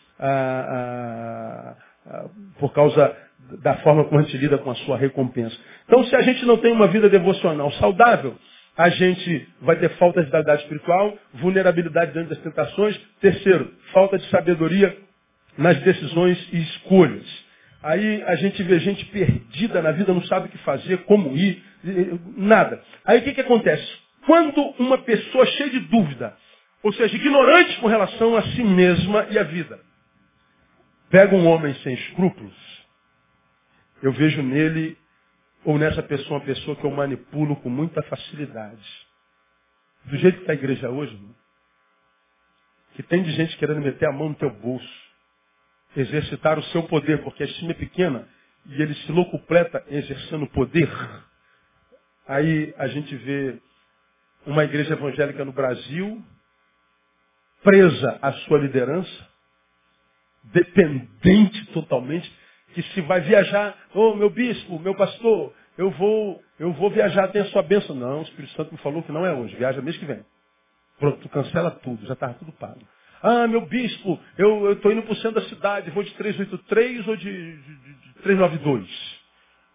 [SPEAKER 1] por causa da forma como a gente lida com a sua recompensa. Então, se a gente não tem uma vida devocional saudável, a gente vai ter falta de vitalidade espiritual, vulnerabilidade diante das tentações. Terceiro, falta de sabedoria nas decisões e escolhas. Aí a gente vê gente perdida na vida, não sabe o que fazer, como ir, nada. Aí o que, que acontece? Quando uma pessoa cheia de dúvida, ou seja, ignorante com relação a si mesma e à vida, pega um homem sem escrúpulos, eu vejo nele ou nessa pessoa uma pessoa que eu manipulo com muita facilidade. Do jeito que está a igreja hoje, irmão, que tem de gente querendo meter a mão no teu bolso, exercitar o seu poder, porque a estima é pequena e ele se locupleta exercendo poder. Aí a gente vê uma igreja evangélica no Brasil presa à sua liderança, dependente totalmente que se vai viajar, oh, meu bispo, meu pastor, eu vou, eu vou viajar, tem a sua bênção. Não, o Espírito Santo me falou que não é hoje, viaja mês que vem. Pronto, tu cancela tudo, já estava tudo pago. Ah, meu bispo, eu estou indo para o centro da cidade, vou de 383 ou de, de, de 392?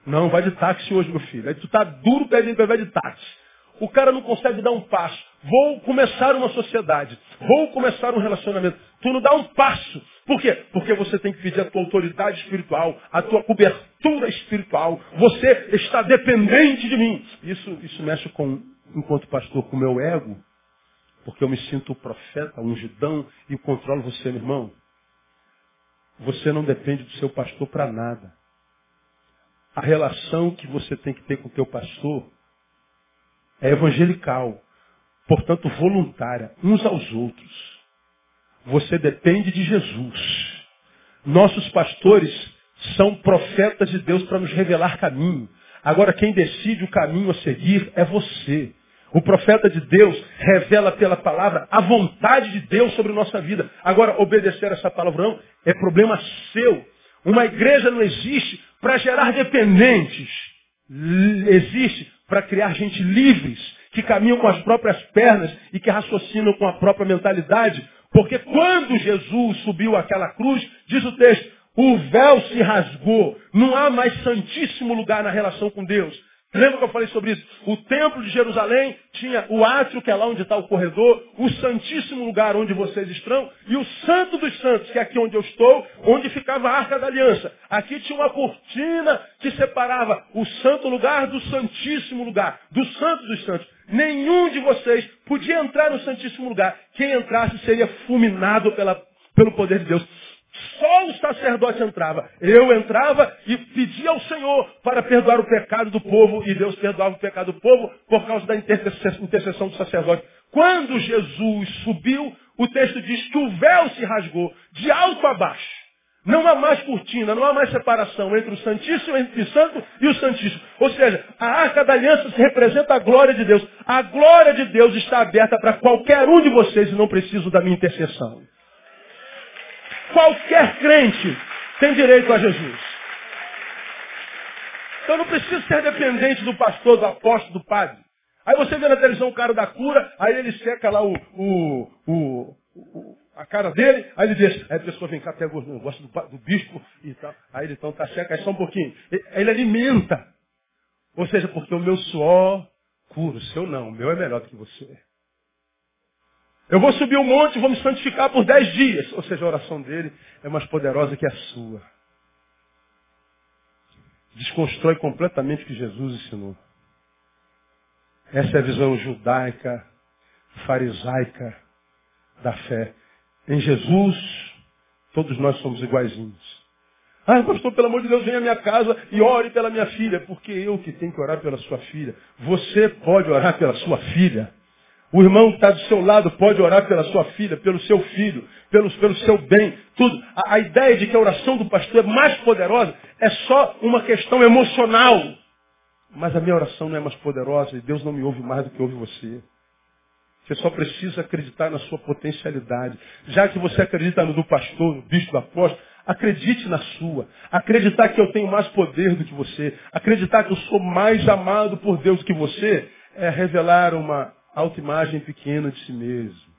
[SPEAKER 1] Não, vai de táxi hoje, meu filho. Aí tu tá duro pedindo para vai de táxi. O cara não consegue dar um passo. Vou começar uma sociedade. Vou começar um relacionamento. Tu não dá um passo. Por quê? Porque você tem que pedir a tua autoridade espiritual, a tua cobertura espiritual. Você está dependente de mim. Isso, isso mexe com, enquanto pastor, com o meu ego. Porque eu me sinto profeta, ungidão e controlo você, meu irmão. Você não depende do seu pastor para nada. A relação que você tem que ter com o teu pastor é evangelical, portanto voluntária, uns aos outros. Você depende de Jesus. Nossos pastores são profetas de Deus para nos revelar caminho. Agora, quem decide o caminho a seguir é você. O profeta de Deus revela pela palavra a vontade de Deus sobre nossa vida. Agora, obedecer essa palavra não é problema seu. Uma igreja não existe para gerar dependentes. Existe para criar gente livres, que caminham com as próprias pernas e que raciocinam com a própria mentalidade. Porque quando Jesus subiu aquela cruz, diz o texto, o véu se rasgou. Não há mais santíssimo lugar na relação com Deus. Lembra que eu falei sobre isso? O templo de Jerusalém tinha o átrio, que é lá onde está o corredor, o santíssimo lugar onde vocês estão, e o santo dos santos, que é aqui onde eu estou, onde ficava a arca da aliança. Aqui tinha uma cortina que separava o santo lugar do santíssimo lugar, do santo dos santos. Nenhum de vocês podia entrar no santíssimo lugar. Quem entrasse seria fulminado pela, pelo poder de Deus. Só o sacerdote entrava. Eu entrava e pedia ao Senhor para perdoar o pecado do povo, e Deus perdoava o pecado do povo por causa da intercessão do sacerdote. Quando Jesus subiu, o texto diz que o véu se rasgou de alto a baixo. Não há mais cortina, não há mais separação entre o Santíssimo, entre o Santo e o Santíssimo. Ou seja, a arca da aliança representa a glória de Deus. A glória de Deus está aberta para qualquer um de vocês e não preciso da minha intercessão. Qualquer crente tem direito a Jesus. Então não precisa ser dependente do pastor, do apóstolo, do padre. Aí você vê na televisão o cara da cura, aí ele seca lá o, o, o, o a cara dele, aí ele diz, aí a pessoa vem cá, até gosto, gosto do, do, bispo e tal. Aí ele então tá seca, aí só um pouquinho. Ele alimenta. Ou seja, porque o meu suor cura, o seu não, o meu é melhor do que você. Eu vou subir um monte e vou me santificar por dez dias. Ou seja, a oração dele é mais poderosa que a sua. Desconstrói completamente o que Jesus ensinou. Essa é a visão judaica, farisaica da fé. Em Jesus, todos nós somos iguaizinhos. Ah, pastor, pelo amor de Deus, venha à minha casa e ore pela minha filha. Porque eu que tenho que orar pela sua filha. Você pode orar pela sua filha. O irmão que está do seu lado pode orar pela sua filha, pelo seu filho, pelo, pelo seu bem, tudo. A, a ideia de que a oração do pastor é mais poderosa é só uma questão emocional. Mas a minha oração não é mais poderosa e Deus não me ouve mais do que ouve você. Você só precisa acreditar na sua potencialidade. Já que você acredita no do pastor, no bispo, do apóstolo, acredite na sua. Acreditar que eu tenho mais poder do que você. Acreditar que eu sou mais amado por Deus do que você é revelar uma autoimagem pequena de si mesmo.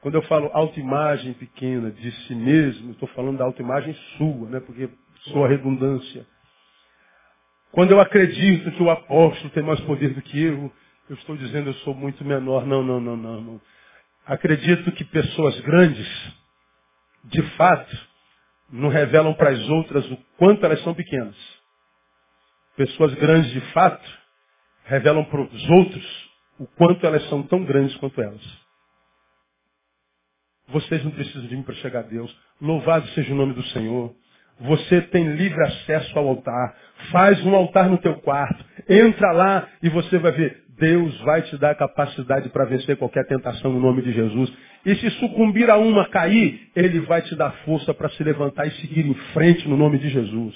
[SPEAKER 1] Quando eu falo autoimagem pequena de si mesmo, estou falando da autoimagem sua, né? porque sou a redundância. Quando eu acredito que o apóstolo tem mais poder do que eu, eu estou dizendo eu sou muito menor. Não, não, não, não, não. Acredito que pessoas grandes, de fato, não revelam para as outras o quanto elas são pequenas. Pessoas grandes, de fato, revelam para os outros o quanto elas são tão grandes quanto elas. Vocês não precisam de mim para chegar a Deus. Louvado seja o nome do Senhor. Você tem livre acesso ao altar. Faz um altar no teu quarto. Entra lá e você vai ver. Deus vai te dar a capacidade para vencer qualquer tentação no nome de Jesus. E se sucumbir a uma, cair, Ele vai te dar força para se levantar e seguir em frente no nome de Jesus.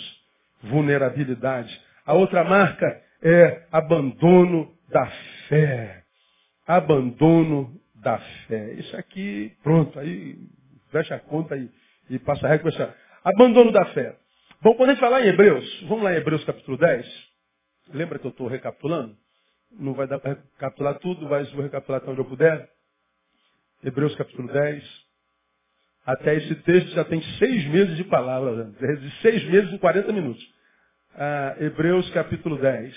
[SPEAKER 1] Vulnerabilidade. A outra marca é abandono da fé. Abandono da fé. Isso aqui, pronto, aí fecha a conta e, e passa a regra. Abandono da fé. Bom, quando a gente falar em Hebreus, vamos lá em Hebreus capítulo 10. Lembra que eu estou recapitulando? Não vai dar para recapitular tudo, mas vou recapitular até onde eu puder. Hebreus capítulo 10. Até esse texto já tem seis meses de palavra, de seis meses em 40 minutos. Ah, Hebreus capítulo 10.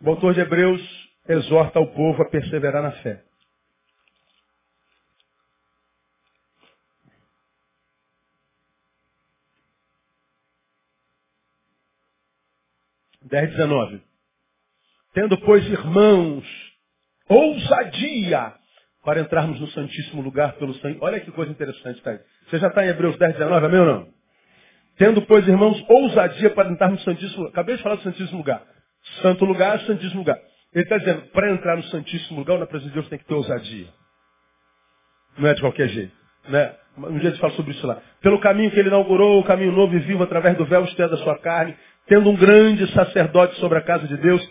[SPEAKER 1] O autor de Hebreus exorta o povo a perseverar na fé. 10, 19. Tendo, pois, irmãos, ousadia para entrarmos no Santíssimo Lugar pelo sangue. Olha que coisa interessante está aí. Você já está em Hebreus 10, 19, amém ou não? Tendo, pois, irmãos, ousadia para entrarmos no Santíssimo Lugar. Acabei de falar do Santíssimo Lugar. Santo lugar, Santíssimo Lugar. Ele está dizendo, para entrar no Santíssimo Lugar, na presença de Deus tem que ter ousadia. Não é de qualquer jeito. Né? Um dia a gente fala sobre isso lá. Pelo caminho que ele inaugurou, o caminho novo e vivo através do véu estéreo da sua carne, tendo um grande sacerdote sobre a casa de Deus,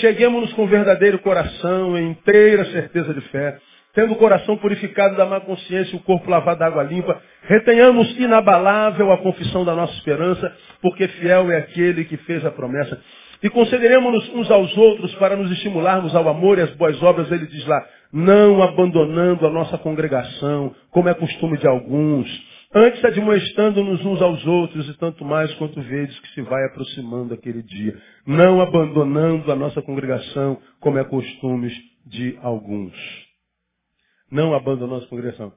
[SPEAKER 1] cheguemos-nos com verdadeiro coração, em inteira certeza de fé, tendo o coração purificado da má consciência e o corpo lavado da água limpa, retenhamos inabalável a confissão da nossa esperança, porque fiel é aquele que fez a promessa. E concederemos-nos uns aos outros para nos estimularmos ao amor e às boas obras, ele diz lá, não abandonando a nossa congregação, como é costume de alguns, Antes admoestando-nos uns aos outros, e tanto mais quanto vedes que se vai aproximando aquele dia, não abandonando a nossa congregação, como é costume de alguns. Não abandonando a nossa congregação.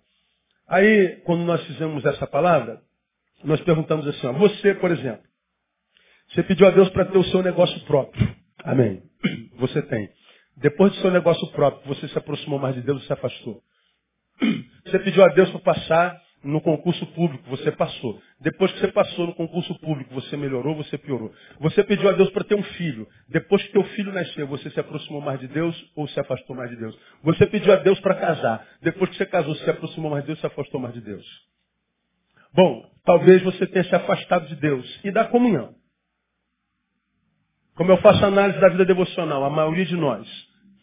[SPEAKER 1] Aí, quando nós fizemos essa palavra, nós perguntamos assim, ó, você, por exemplo, você pediu a Deus para ter o seu negócio próprio. Amém. <clears throat> Você tem. Depois do seu negócio próprio, você se aproximou mais de Deus e se afastou. <clears throat> Você pediu a Deus para passar no concurso público, você passou. Depois que você passou no concurso público, você melhorou, você piorou. Você pediu a Deus para ter um filho. Depois que teu filho nasceu, você se aproximou mais de Deus ou se afastou mais de Deus? Você pediu a Deus para casar. Depois que você casou, você se aproximou mais de Deus se afastou mais de Deus? Bom, talvez você tenha se afastado de Deus e da comunhão. Como eu faço análise da vida devocional, a maioria de nós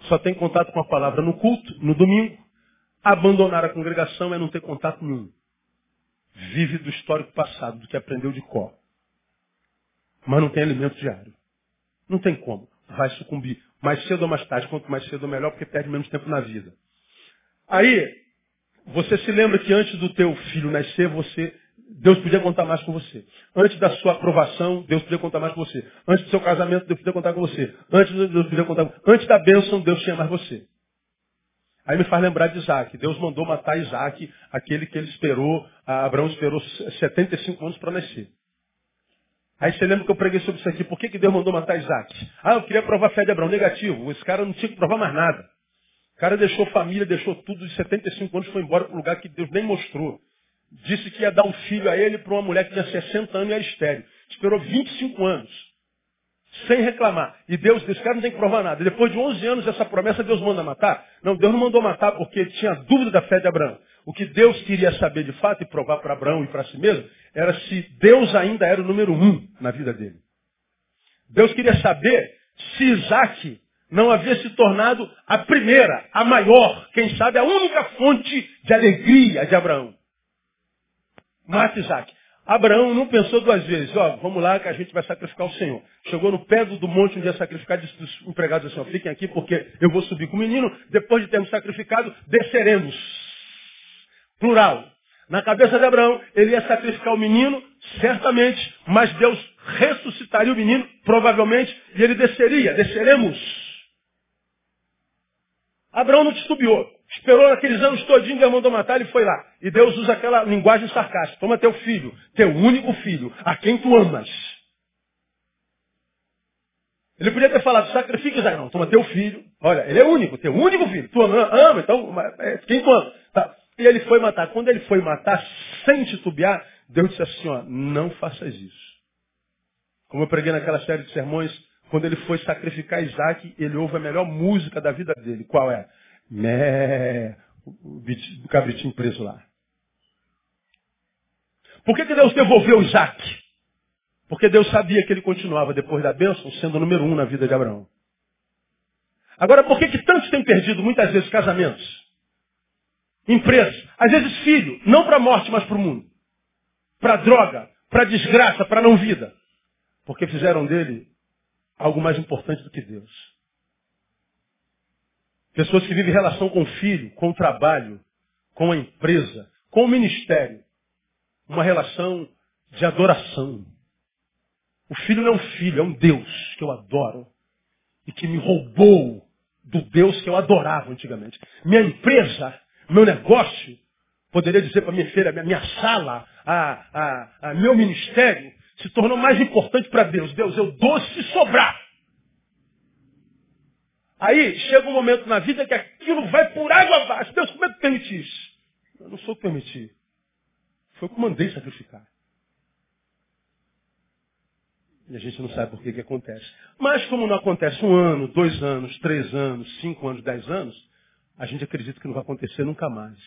[SPEAKER 1] só tem contato com a palavra no culto, no domingo. Abandonar a congregação é não ter contato nenhum vive do histórico passado, do que aprendeu de cor. Mas não tem alimento diário. Não tem como. Vai sucumbir. Mais cedo ou mais tarde. Quanto mais cedo melhor, porque perde menos tempo na vida. Aí, você se lembra que antes do teu filho nascer, você, Deus podia contar mais com você. Antes da sua aprovação, Deus podia contar mais com você. Antes do seu casamento, Deus podia contar com você. Antes, Deus podia contar. Antes da bênção, Deus tinha mais você. Aí me faz lembrar de Isaac. Deus mandou matar Isaac, aquele que ele esperou, Abraão esperou 75 anos para nascer. Aí você lembra que eu preguei sobre isso aqui. Por que, que Deus mandou matar Isaac? Ah, eu queria provar a fé de Abraão. Negativo. Esse cara não tinha que provar mais nada. O cara deixou família, deixou tudo, de 75 anos foi embora para um lugar que Deus nem mostrou. Disse que ia dar um filho a ele para uma mulher que tinha 60 anos e era estéreo. Esperou 25 anos sem reclamar. E Deus disse, cara não tem que provar nada. Depois de 11 anos, essa promessa Deus manda matar? Não, Deus não mandou matar porque tinha dúvida da fé de Abraão. O que Deus queria saber de fato e provar para Abraão e para si mesmo, era se Deus ainda era o número um na vida dele. Deus queria saber se Isaac não havia se tornado a primeira, a maior, quem sabe a única fonte de alegria de Abraão. Mata Isaac. Abraão não pensou duas vezes, ó, vamos lá que a gente vai sacrificar o Senhor. Chegou no pé do, monte onde ia sacrificar, disse os empregados assim, ó, fiquem aqui porque eu vou subir com o menino, depois de termos sacrificado, desceremos. Plural. Na cabeça de Abraão, ele ia sacrificar o menino, Certamente, mas Deus ressuscitaria o menino, provavelmente, e ele desceria, desceremos. Abraão não titubeou. Esperou aqueles anos todinho, Deus mandou matar, ele foi lá. E Deus usa aquela linguagem sarcástica. Toma teu filho, teu único filho, a quem tu amas. Ele podia ter falado, sacrifica Israel. Não, toma teu filho. Olha, ele é único, teu único filho. Tu ama, ama então, é, quem tu ama? Tá. E ele foi matar. Quando ele foi matar, sem titubear, Deus disse assim, ó, não faças isso. Como eu preguei naquela série de sermões, quando ele foi sacrificar Isaac, ele ouve a melhor música da vida dele. Qual é? Mé, o cabritinho preso lá. Por que, que Deus devolveu Isaac? Porque Deus sabia que ele continuava, depois da bênção, sendo o número um na vida de Abraão. Agora, por que, que tantos têm perdido, muitas vezes, casamentos? Empresas, às vezes filho, não para a morte, mas para o mundo. Para droga, para desgraça, para não vida. Porque fizeram dele algo mais importante do que Deus. Pessoas que vivem relação com o filho, com o trabalho, com a empresa, com o ministério. Uma relação de adoração. O filho não é um filho, é um Deus que eu adoro. E que me roubou do Deus que eu adorava antigamente. Minha empresa, meu negócio, poderia dizer para minha filha, minha, sala, a, a, a meu ministério, se tornou mais importante para Deus. Deus, eu dou se sobrar. Aí chega um momento na vida que aquilo vai por água abaixo. Deus, como é que permitiste? Eu não sou que permiti. Foi o que mandei sacrificar. E a gente não sabe por que, que acontece. Mas como não acontece um ano, dois anos, três anos, cinco anos, dez anos, a gente acredita que não vai acontecer nunca mais.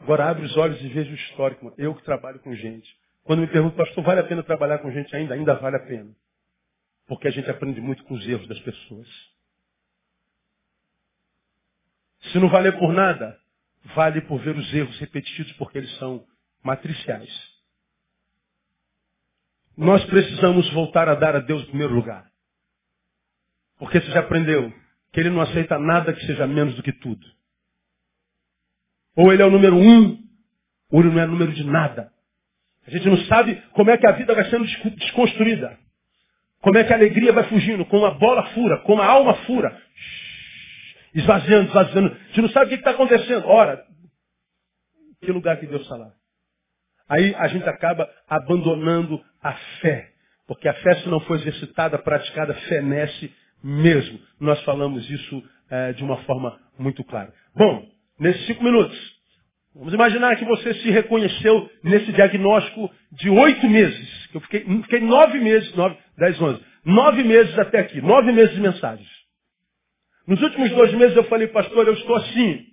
[SPEAKER 1] Agora abre os olhos e veja o histórico. Eu que trabalho com gente. Quando me pergunto, pastor, vale a pena trabalhar com gente ainda? Ainda vale a pena. Porque a gente aprende muito com os erros das pessoas. Se não valer por nada, vale por ver os erros repetidos, porque eles são matriciais. Nós precisamos voltar a dar a Deus o primeiro lugar. Porque você já aprendeu que Ele não aceita nada que seja menos do que tudo. Ou Ele é o número um, ou Ele não é número de nada. A gente não sabe como é que a vida vai sendo desconstruída. Como é que a alegria vai fugindo? Como a bola fura, como a alma fura. Esvaziando, esvaziando. A gente não sabe o que está acontecendo. Ora, que lugar que Deus está lá? Aí a gente acaba abandonando a fé. Porque a fé, se não for exercitada, praticada, fenece mesmo. Nós falamos isso é, de uma forma muito clara. Bom, nesses cinco minutos, vamos imaginar que você se reconheceu nesse diagnóstico de oito meses. Eu fiquei, fiquei nove meses, nove, dez, onze. Nove meses até aqui, nove meses de mensagens. Nos últimos dois meses eu falei, pastor, eu estou assim.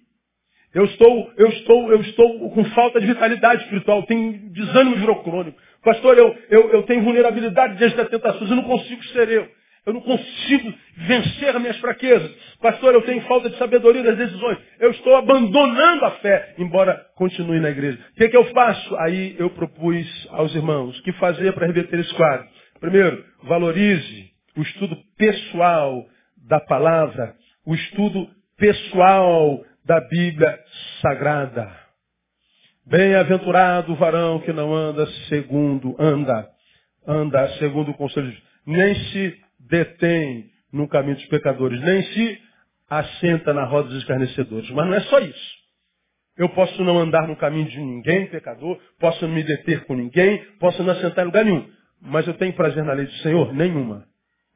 [SPEAKER 1] Eu estou, eu estou, eu estou com falta de vitalidade espiritual, tenho desânimo virocrônico. Pastor, eu, eu, eu tenho vulnerabilidade diante das tentações, eu não consigo ser eu. Eu não consigo vencer as minhas fraquezas. Pastor, eu tenho falta de sabedoria das decisões. Eu estou abandonando a fé, embora continue na igreja. O que, é que eu faço? Aí eu propus aos irmãos que fazer para reverter esse quadro. Primeiro, valorize o estudo pessoal da palavra, o estudo pessoal da Bíblia Sagrada. Bem-aventurado o varão que não anda segundo, anda, anda segundo o conselho, nem se detém no caminho dos pecadores, nem se assenta na roda dos escarnecedores. Mas não é só isso. Eu posso não andar no caminho de ninguém, pecador, posso não me deter com ninguém, posso não assentar em lugar nenhum. Mas eu tenho prazer na lei do Senhor? Nenhuma.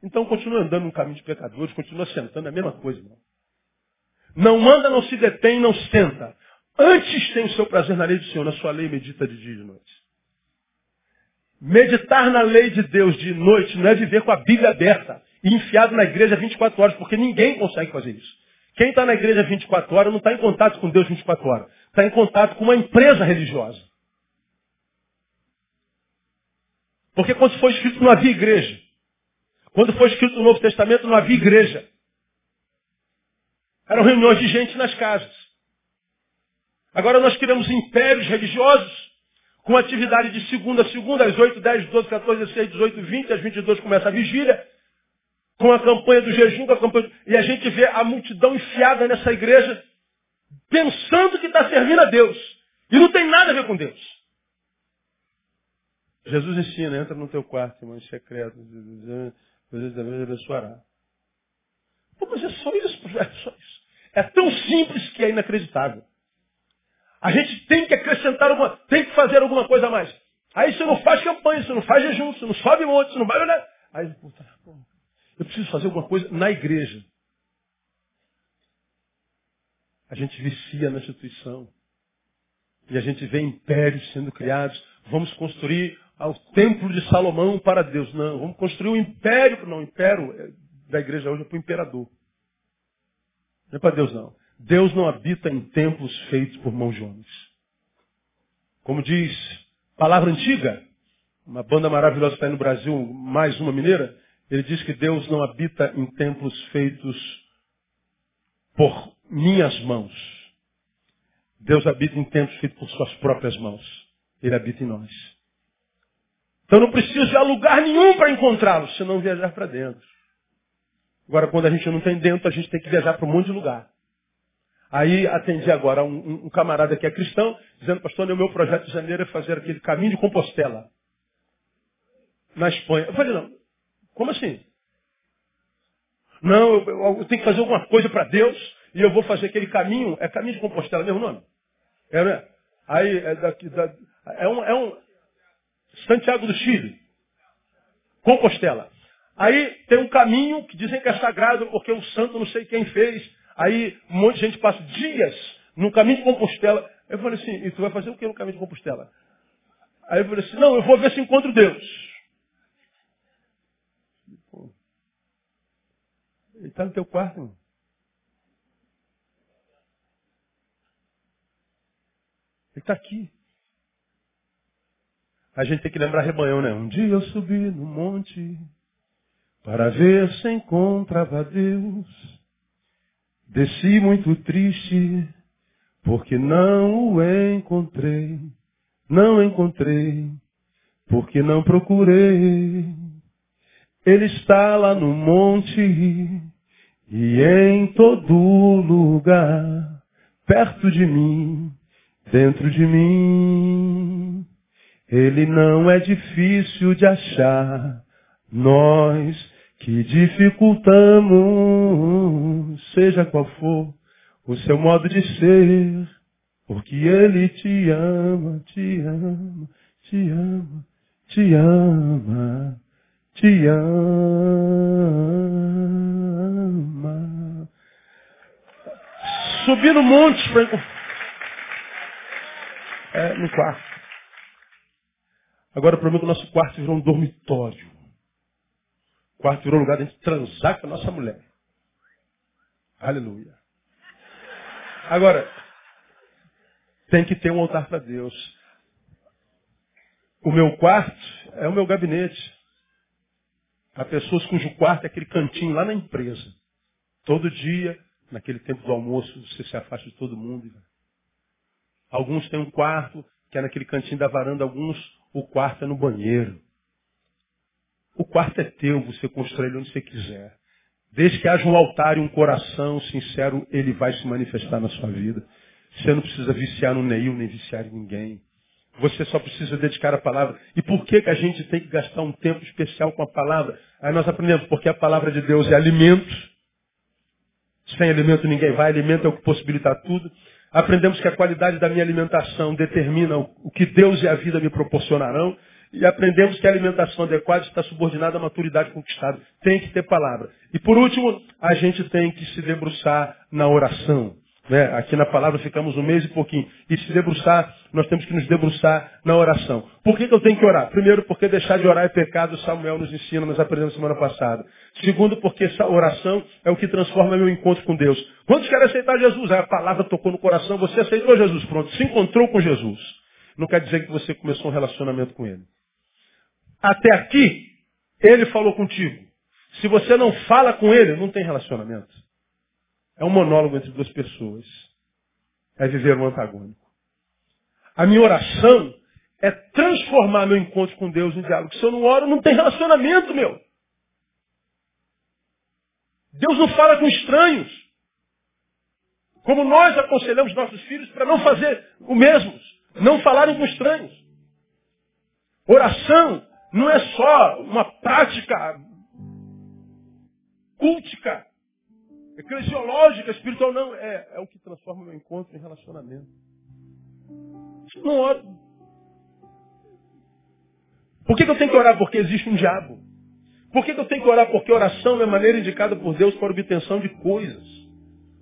[SPEAKER 1] Então continua andando no caminho de pecadores, continua sentando, é a mesma coisa, irmão. Não manda, não se detém, não senta. Antes tem o seu prazer na lei do Senhor, na sua lei medita de dia e de noite. Meditar na lei de Deus de noite não é viver com a Bíblia aberta e enfiado na igreja 24 horas, porque ninguém consegue fazer isso. Quem está na igreja 24 horas não está em contato com Deus 24 horas. Está em contato com uma empresa religiosa. Porque quando foi escrito não havia igreja. Quando foi escrito o Novo Testamento não havia igreja. Eram reuniões de gente nas casas. Agora nós criamos impérios religiosos com atividade de segunda a segunda, às 8, 10, 12, 14, 16, 18, 20, às 22 começa a vigília, com a campanha do jejum, com a campanha... e a gente vê a multidão enfiada nessa igreja, pensando que está servindo a Deus. E não tem nada a ver com Deus. Jesus ensina, entra no teu quarto, irmão, em secreto. Deus também abençoará. Pô, mas é só isso, é só isso. É tão simples que é inacreditável. A gente tem que acrescentar alguma, tem que fazer alguma coisa a mais. Aí você não faz campanha, você não faz jejum, você não sobe monte, você não vai olhar. Aí, puta, eu preciso fazer alguma coisa na igreja. A gente vicia na instituição. E a gente vê impérios sendo criados. Vamos construir o templo de Salomão para Deus. Não, vamos construir um império. Não, império é, da igreja hoje é para o imperador. Não é para Deus, não. Deus não habita em templos feitos por mãos de homens. Como diz palavra antiga, uma banda maravilhosa que está aí no Brasil, mais uma mineira, ele diz que Deus não habita em templos feitos por minhas mãos. Deus habita em templos feitos por suas próprias mãos. Ele habita em nós. Então não preciso de lugar nenhum para encontrá-lo, senão viajar para dentro. Agora, quando a gente não tem dentro, a gente tem que viajar para um monte de lugar. Aí atendi agora um, um, camarada que é cristão, dizendo, pastor, o meu projeto de janeiro é fazer aquele caminho de Compostela. Na Espanha. Eu falei, não, como assim? Não, eu, eu, eu tenho que fazer alguma coisa para Deus e eu vou fazer aquele caminho. É caminho de Compostela, mesmo nome? É, né? Aí é daqui, da, é um, é um Santiago do Chile. Compostela. Aí tem um caminho que dizem que é sagrado porque o santo não sei quem fez. Aí um monte de gente passa dias no caminho de Compostela. Eu falei assim, e tu vai fazer o que no caminho de Compostela? Aí eu falei assim, não, eu vou ver se encontro Deus. Ele está no teu quarto, irmão. Ele está aqui. A gente tem que lembrar rebanhão, né? Um dia eu subi no monte para ver se encontrava Deus. Desci muito triste, porque não o encontrei, não encontrei, porque não procurei. Ele está lá no monte e em todo lugar, perto de mim, dentro de mim. Ele não é difícil de achar, nós que dificultamos, seja qual for o seu modo de ser, porque Ele te ama, te ama, te ama, te ama, te ama. Subir no monte é, no quarto. Agora o problema é que o nosso quarto virou um dormitório. Quarto virou lugar de a gente transar com a nossa mulher. Aleluia. Agora, tem que ter um altar para Deus. O meu quarto é o meu gabinete. Há pessoas cujo quarto é aquele cantinho lá na empresa. Todo dia, naquele tempo do almoço, você se afasta de todo mundo. Alguns têm um quarto que é naquele cantinho da varanda, alguns o quarto é no banheiro. O quarto é teu, você constrói ele onde você quiser. Desde que haja um altar e um coração sincero, ele vai se manifestar na sua vida. Você não precisa viciar no Neil, nem viciar em ninguém. Você só precisa dedicar a palavra. E por que, que a gente tem que gastar um tempo especial com a palavra? Aí nós aprendemos, porque a palavra de Deus é alimento. Sem alimento ninguém vai, alimento é o que possibilita tudo. Aprendemos que a qualidade da minha alimentação determina o que Deus e a vida me proporcionarão. E aprendemos que a alimentação adequada está subordinada à maturidade conquistada. Tem que ter palavra. E por último, a gente tem que se debruçar na oração. Né? Aqui na palavra ficamos um mês e pouquinho. E se debruçar, nós temos que nos debruçar na oração. Por que, que eu tenho que orar? Primeiro, porque deixar de orar é pecado, Samuel nos ensina, nós aprendemos semana passada. Segundo, porque essa oração é o que transforma meu encontro com Deus. Quantos querem aceitar Jesus? a palavra tocou no coração, você aceitou Jesus, pronto, se encontrou com Jesus. Não quer dizer que você começou um relacionamento com Ele. Até aqui, ele falou contigo. Se você não fala com ele, não tem relacionamento. É um monólogo entre duas pessoas. É viver um antagônico. A minha oração é transformar meu encontro com Deus em diálogo. Se eu não oro, não tem relacionamento, meu. Deus não fala com estranhos. Como nós aconselhamos nossos filhos para não fazer o mesmo. Não falarem com estranhos. Oração não é só uma prática cultica, eclesiológica, espiritual, não. É, é o que transforma o meu encontro em relacionamento. Não oro. Por que, que eu tenho que orar? Porque existe um diabo. Por que, que eu tenho que orar? Porque oração é a maneira indicada por Deus para obtenção de coisas.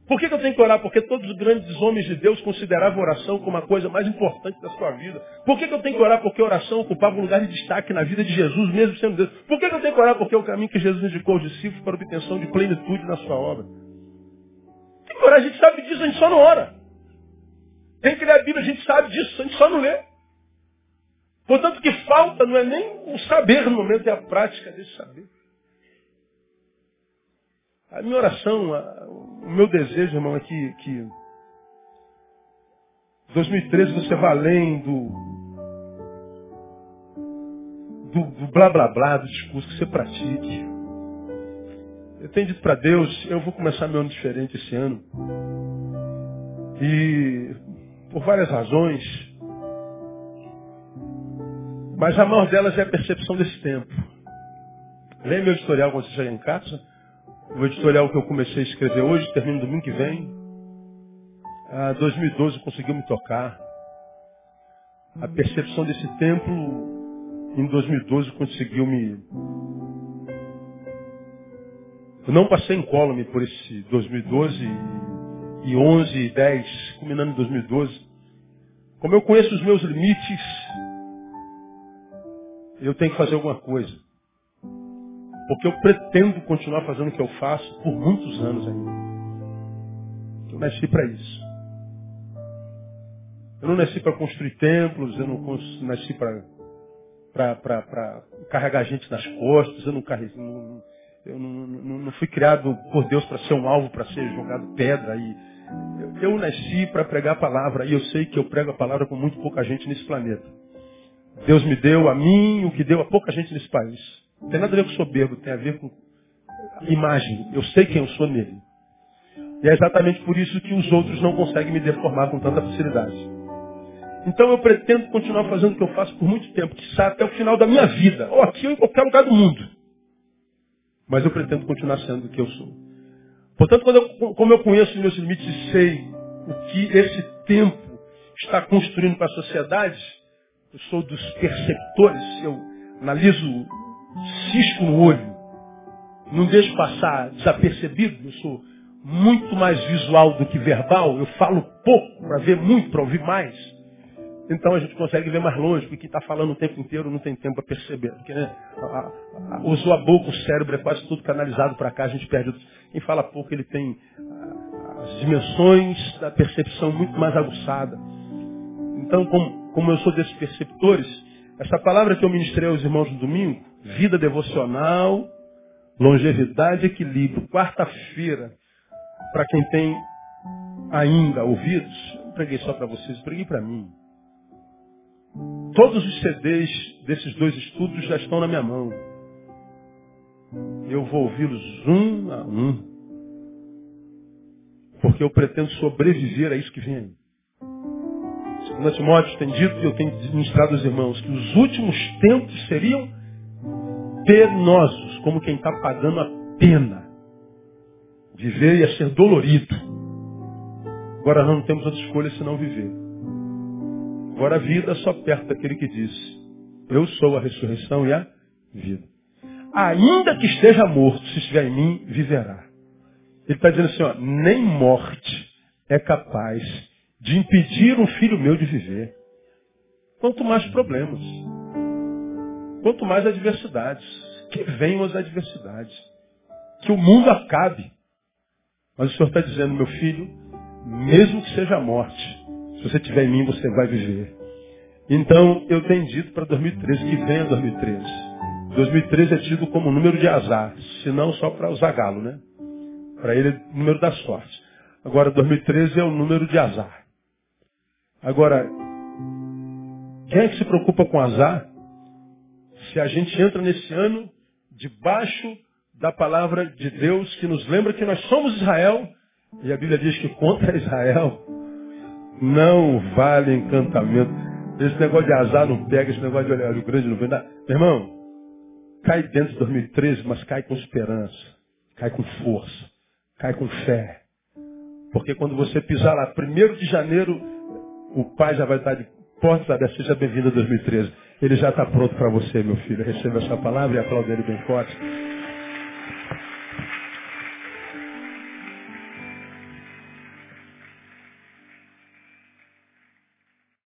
[SPEAKER 1] Por que, que eu tenho que orar? Porque todos os grandes homens de Deus consideravam oração como a coisa mais importante da sua vida. Por que, que eu tenho que orar? Porque oração ocupava um lugar de destaque na vida de Jesus, mesmo sendo Deus. Por que, que eu tenho que orar? Porque é o caminho que Jesus indicou aos discípulos para obtenção de plenitude na sua obra. Tem que orar, a gente sabe disso, a gente só não ora. Tem que ler a Bíblia, a gente sabe disso, a gente só não lê. Portanto, o que falta não é nem o saber no momento, é a prática desse saber. A minha oração, o meu desejo, irmão, é que, que 2013 você vá além do, do, do blá blá blá, do discurso, que você pratique. Eu tenho dito para Deus, eu vou começar meu ano diferente esse ano. E por várias razões, mas a maior delas é a percepção desse tempo. Leia meu editorial quando você chegar em casa. O editorial que eu comecei a escrever hoje, termina domingo que vem. Ah, 2012 conseguiu me tocar. A percepção desse templo em 2012 conseguiu me. Eu não passei incólume por esse 2012 e 11 e 10, culminando em 2012. Como eu conheço os meus limites, eu tenho que fazer alguma coisa. Porque eu pretendo continuar fazendo o que eu faço por muitos anos ainda. Eu nasci para isso. Eu não nasci para construir templos, eu não nasci para carregar gente nas costas, eu não, não, eu não, não, não fui criado por Deus para ser um alvo, para ser jogado pedra. E eu, eu nasci para pregar a palavra e eu sei que eu prego a palavra com muito pouca gente nesse planeta. Deus me deu a mim o que deu a pouca gente nesse país. Não tem nada a ver com soberbo, tem a ver com imagem. Eu sei quem eu sou nele. E é exatamente por isso que os outros não conseguem me deformar com tanta facilidade. Então eu pretendo continuar fazendo o que eu faço por muito tempo, que sai até o final da minha vida, ou aqui ou em qualquer lugar do mundo. Mas eu pretendo continuar sendo o que eu sou. Portanto, quando eu, como eu conheço os meus limites e sei o que esse tempo está construindo para a sociedade, eu sou dos perceptores, eu analiso cisco no olho. Não deixo passar desapercebido. Eu sou muito mais visual do que verbal. Eu falo pouco para ver muito, para ouvir mais. Então a gente consegue ver mais longe, porque quem está falando o tempo inteiro não tem tempo para perceber. Porque, né, a, a, usou a boca, o cérebro é quase tudo canalizado para cá, a gente perde. Quem fala pouco, ele tem as dimensões da percepção muito mais aguçada. Então, como, como eu sou desses perceptores, essa palavra que eu ministrei aos irmãos no domingo, vida devocional, longevidade e equilíbrio. Quarta-feira, para quem tem ainda ouvidos, eu preguei só para vocês, eu preguei para mim. Todos os CDs desses dois estudos já estão na minha mão. Eu vou ouvi-los um a um. Porque eu pretendo sobreviver a isso que vem aí. Segundo Timóteo tem dito, e eu tenho ministrado aos irmãos, que os últimos tempos seriam penosos, como quem está pagando a pena. Viver ia ser dolorido. Agora não temos outra escolha senão viver. Agora a vida só perto daquele que disse, eu sou a ressurreição e a vida. Ainda que esteja morto, se estiver em mim, viverá. Ele está dizendo assim, ó, nem morte é capaz de impedir um filho meu de viver. Quanto mais problemas. Quanto mais adversidades. Que venham as adversidades. Que o mundo acabe. Mas o Senhor está dizendo, meu filho, mesmo que seja a morte, se você estiver em mim, você vai viver. Então, eu tenho dito para 2013 que venha 2013. 2013 é tido como número de azar, se não só para usar galo, né? Para ele é o número da sorte. Agora, 2013 é o número de azar. Agora, quem é que se preocupa com azar se a gente entra nesse ano debaixo da palavra de Deus que nos lembra que nós somos Israel e a Bíblia diz que contra <laughs> Israel não vale encantamento. Esse negócio de azar não pega, esse negócio de olho grande não vem. Meu irmão, cai dentro de 2013, mas cai com esperança, cai com força, cai com fé. Porque quando você pisar lá, primeiro de janeiro, o pai já vai estar de portas abertas. Seja bem-vindo a 2013. Ele já está pronto para você, meu filho. Receba essa palavra e aplaude ele bem forte.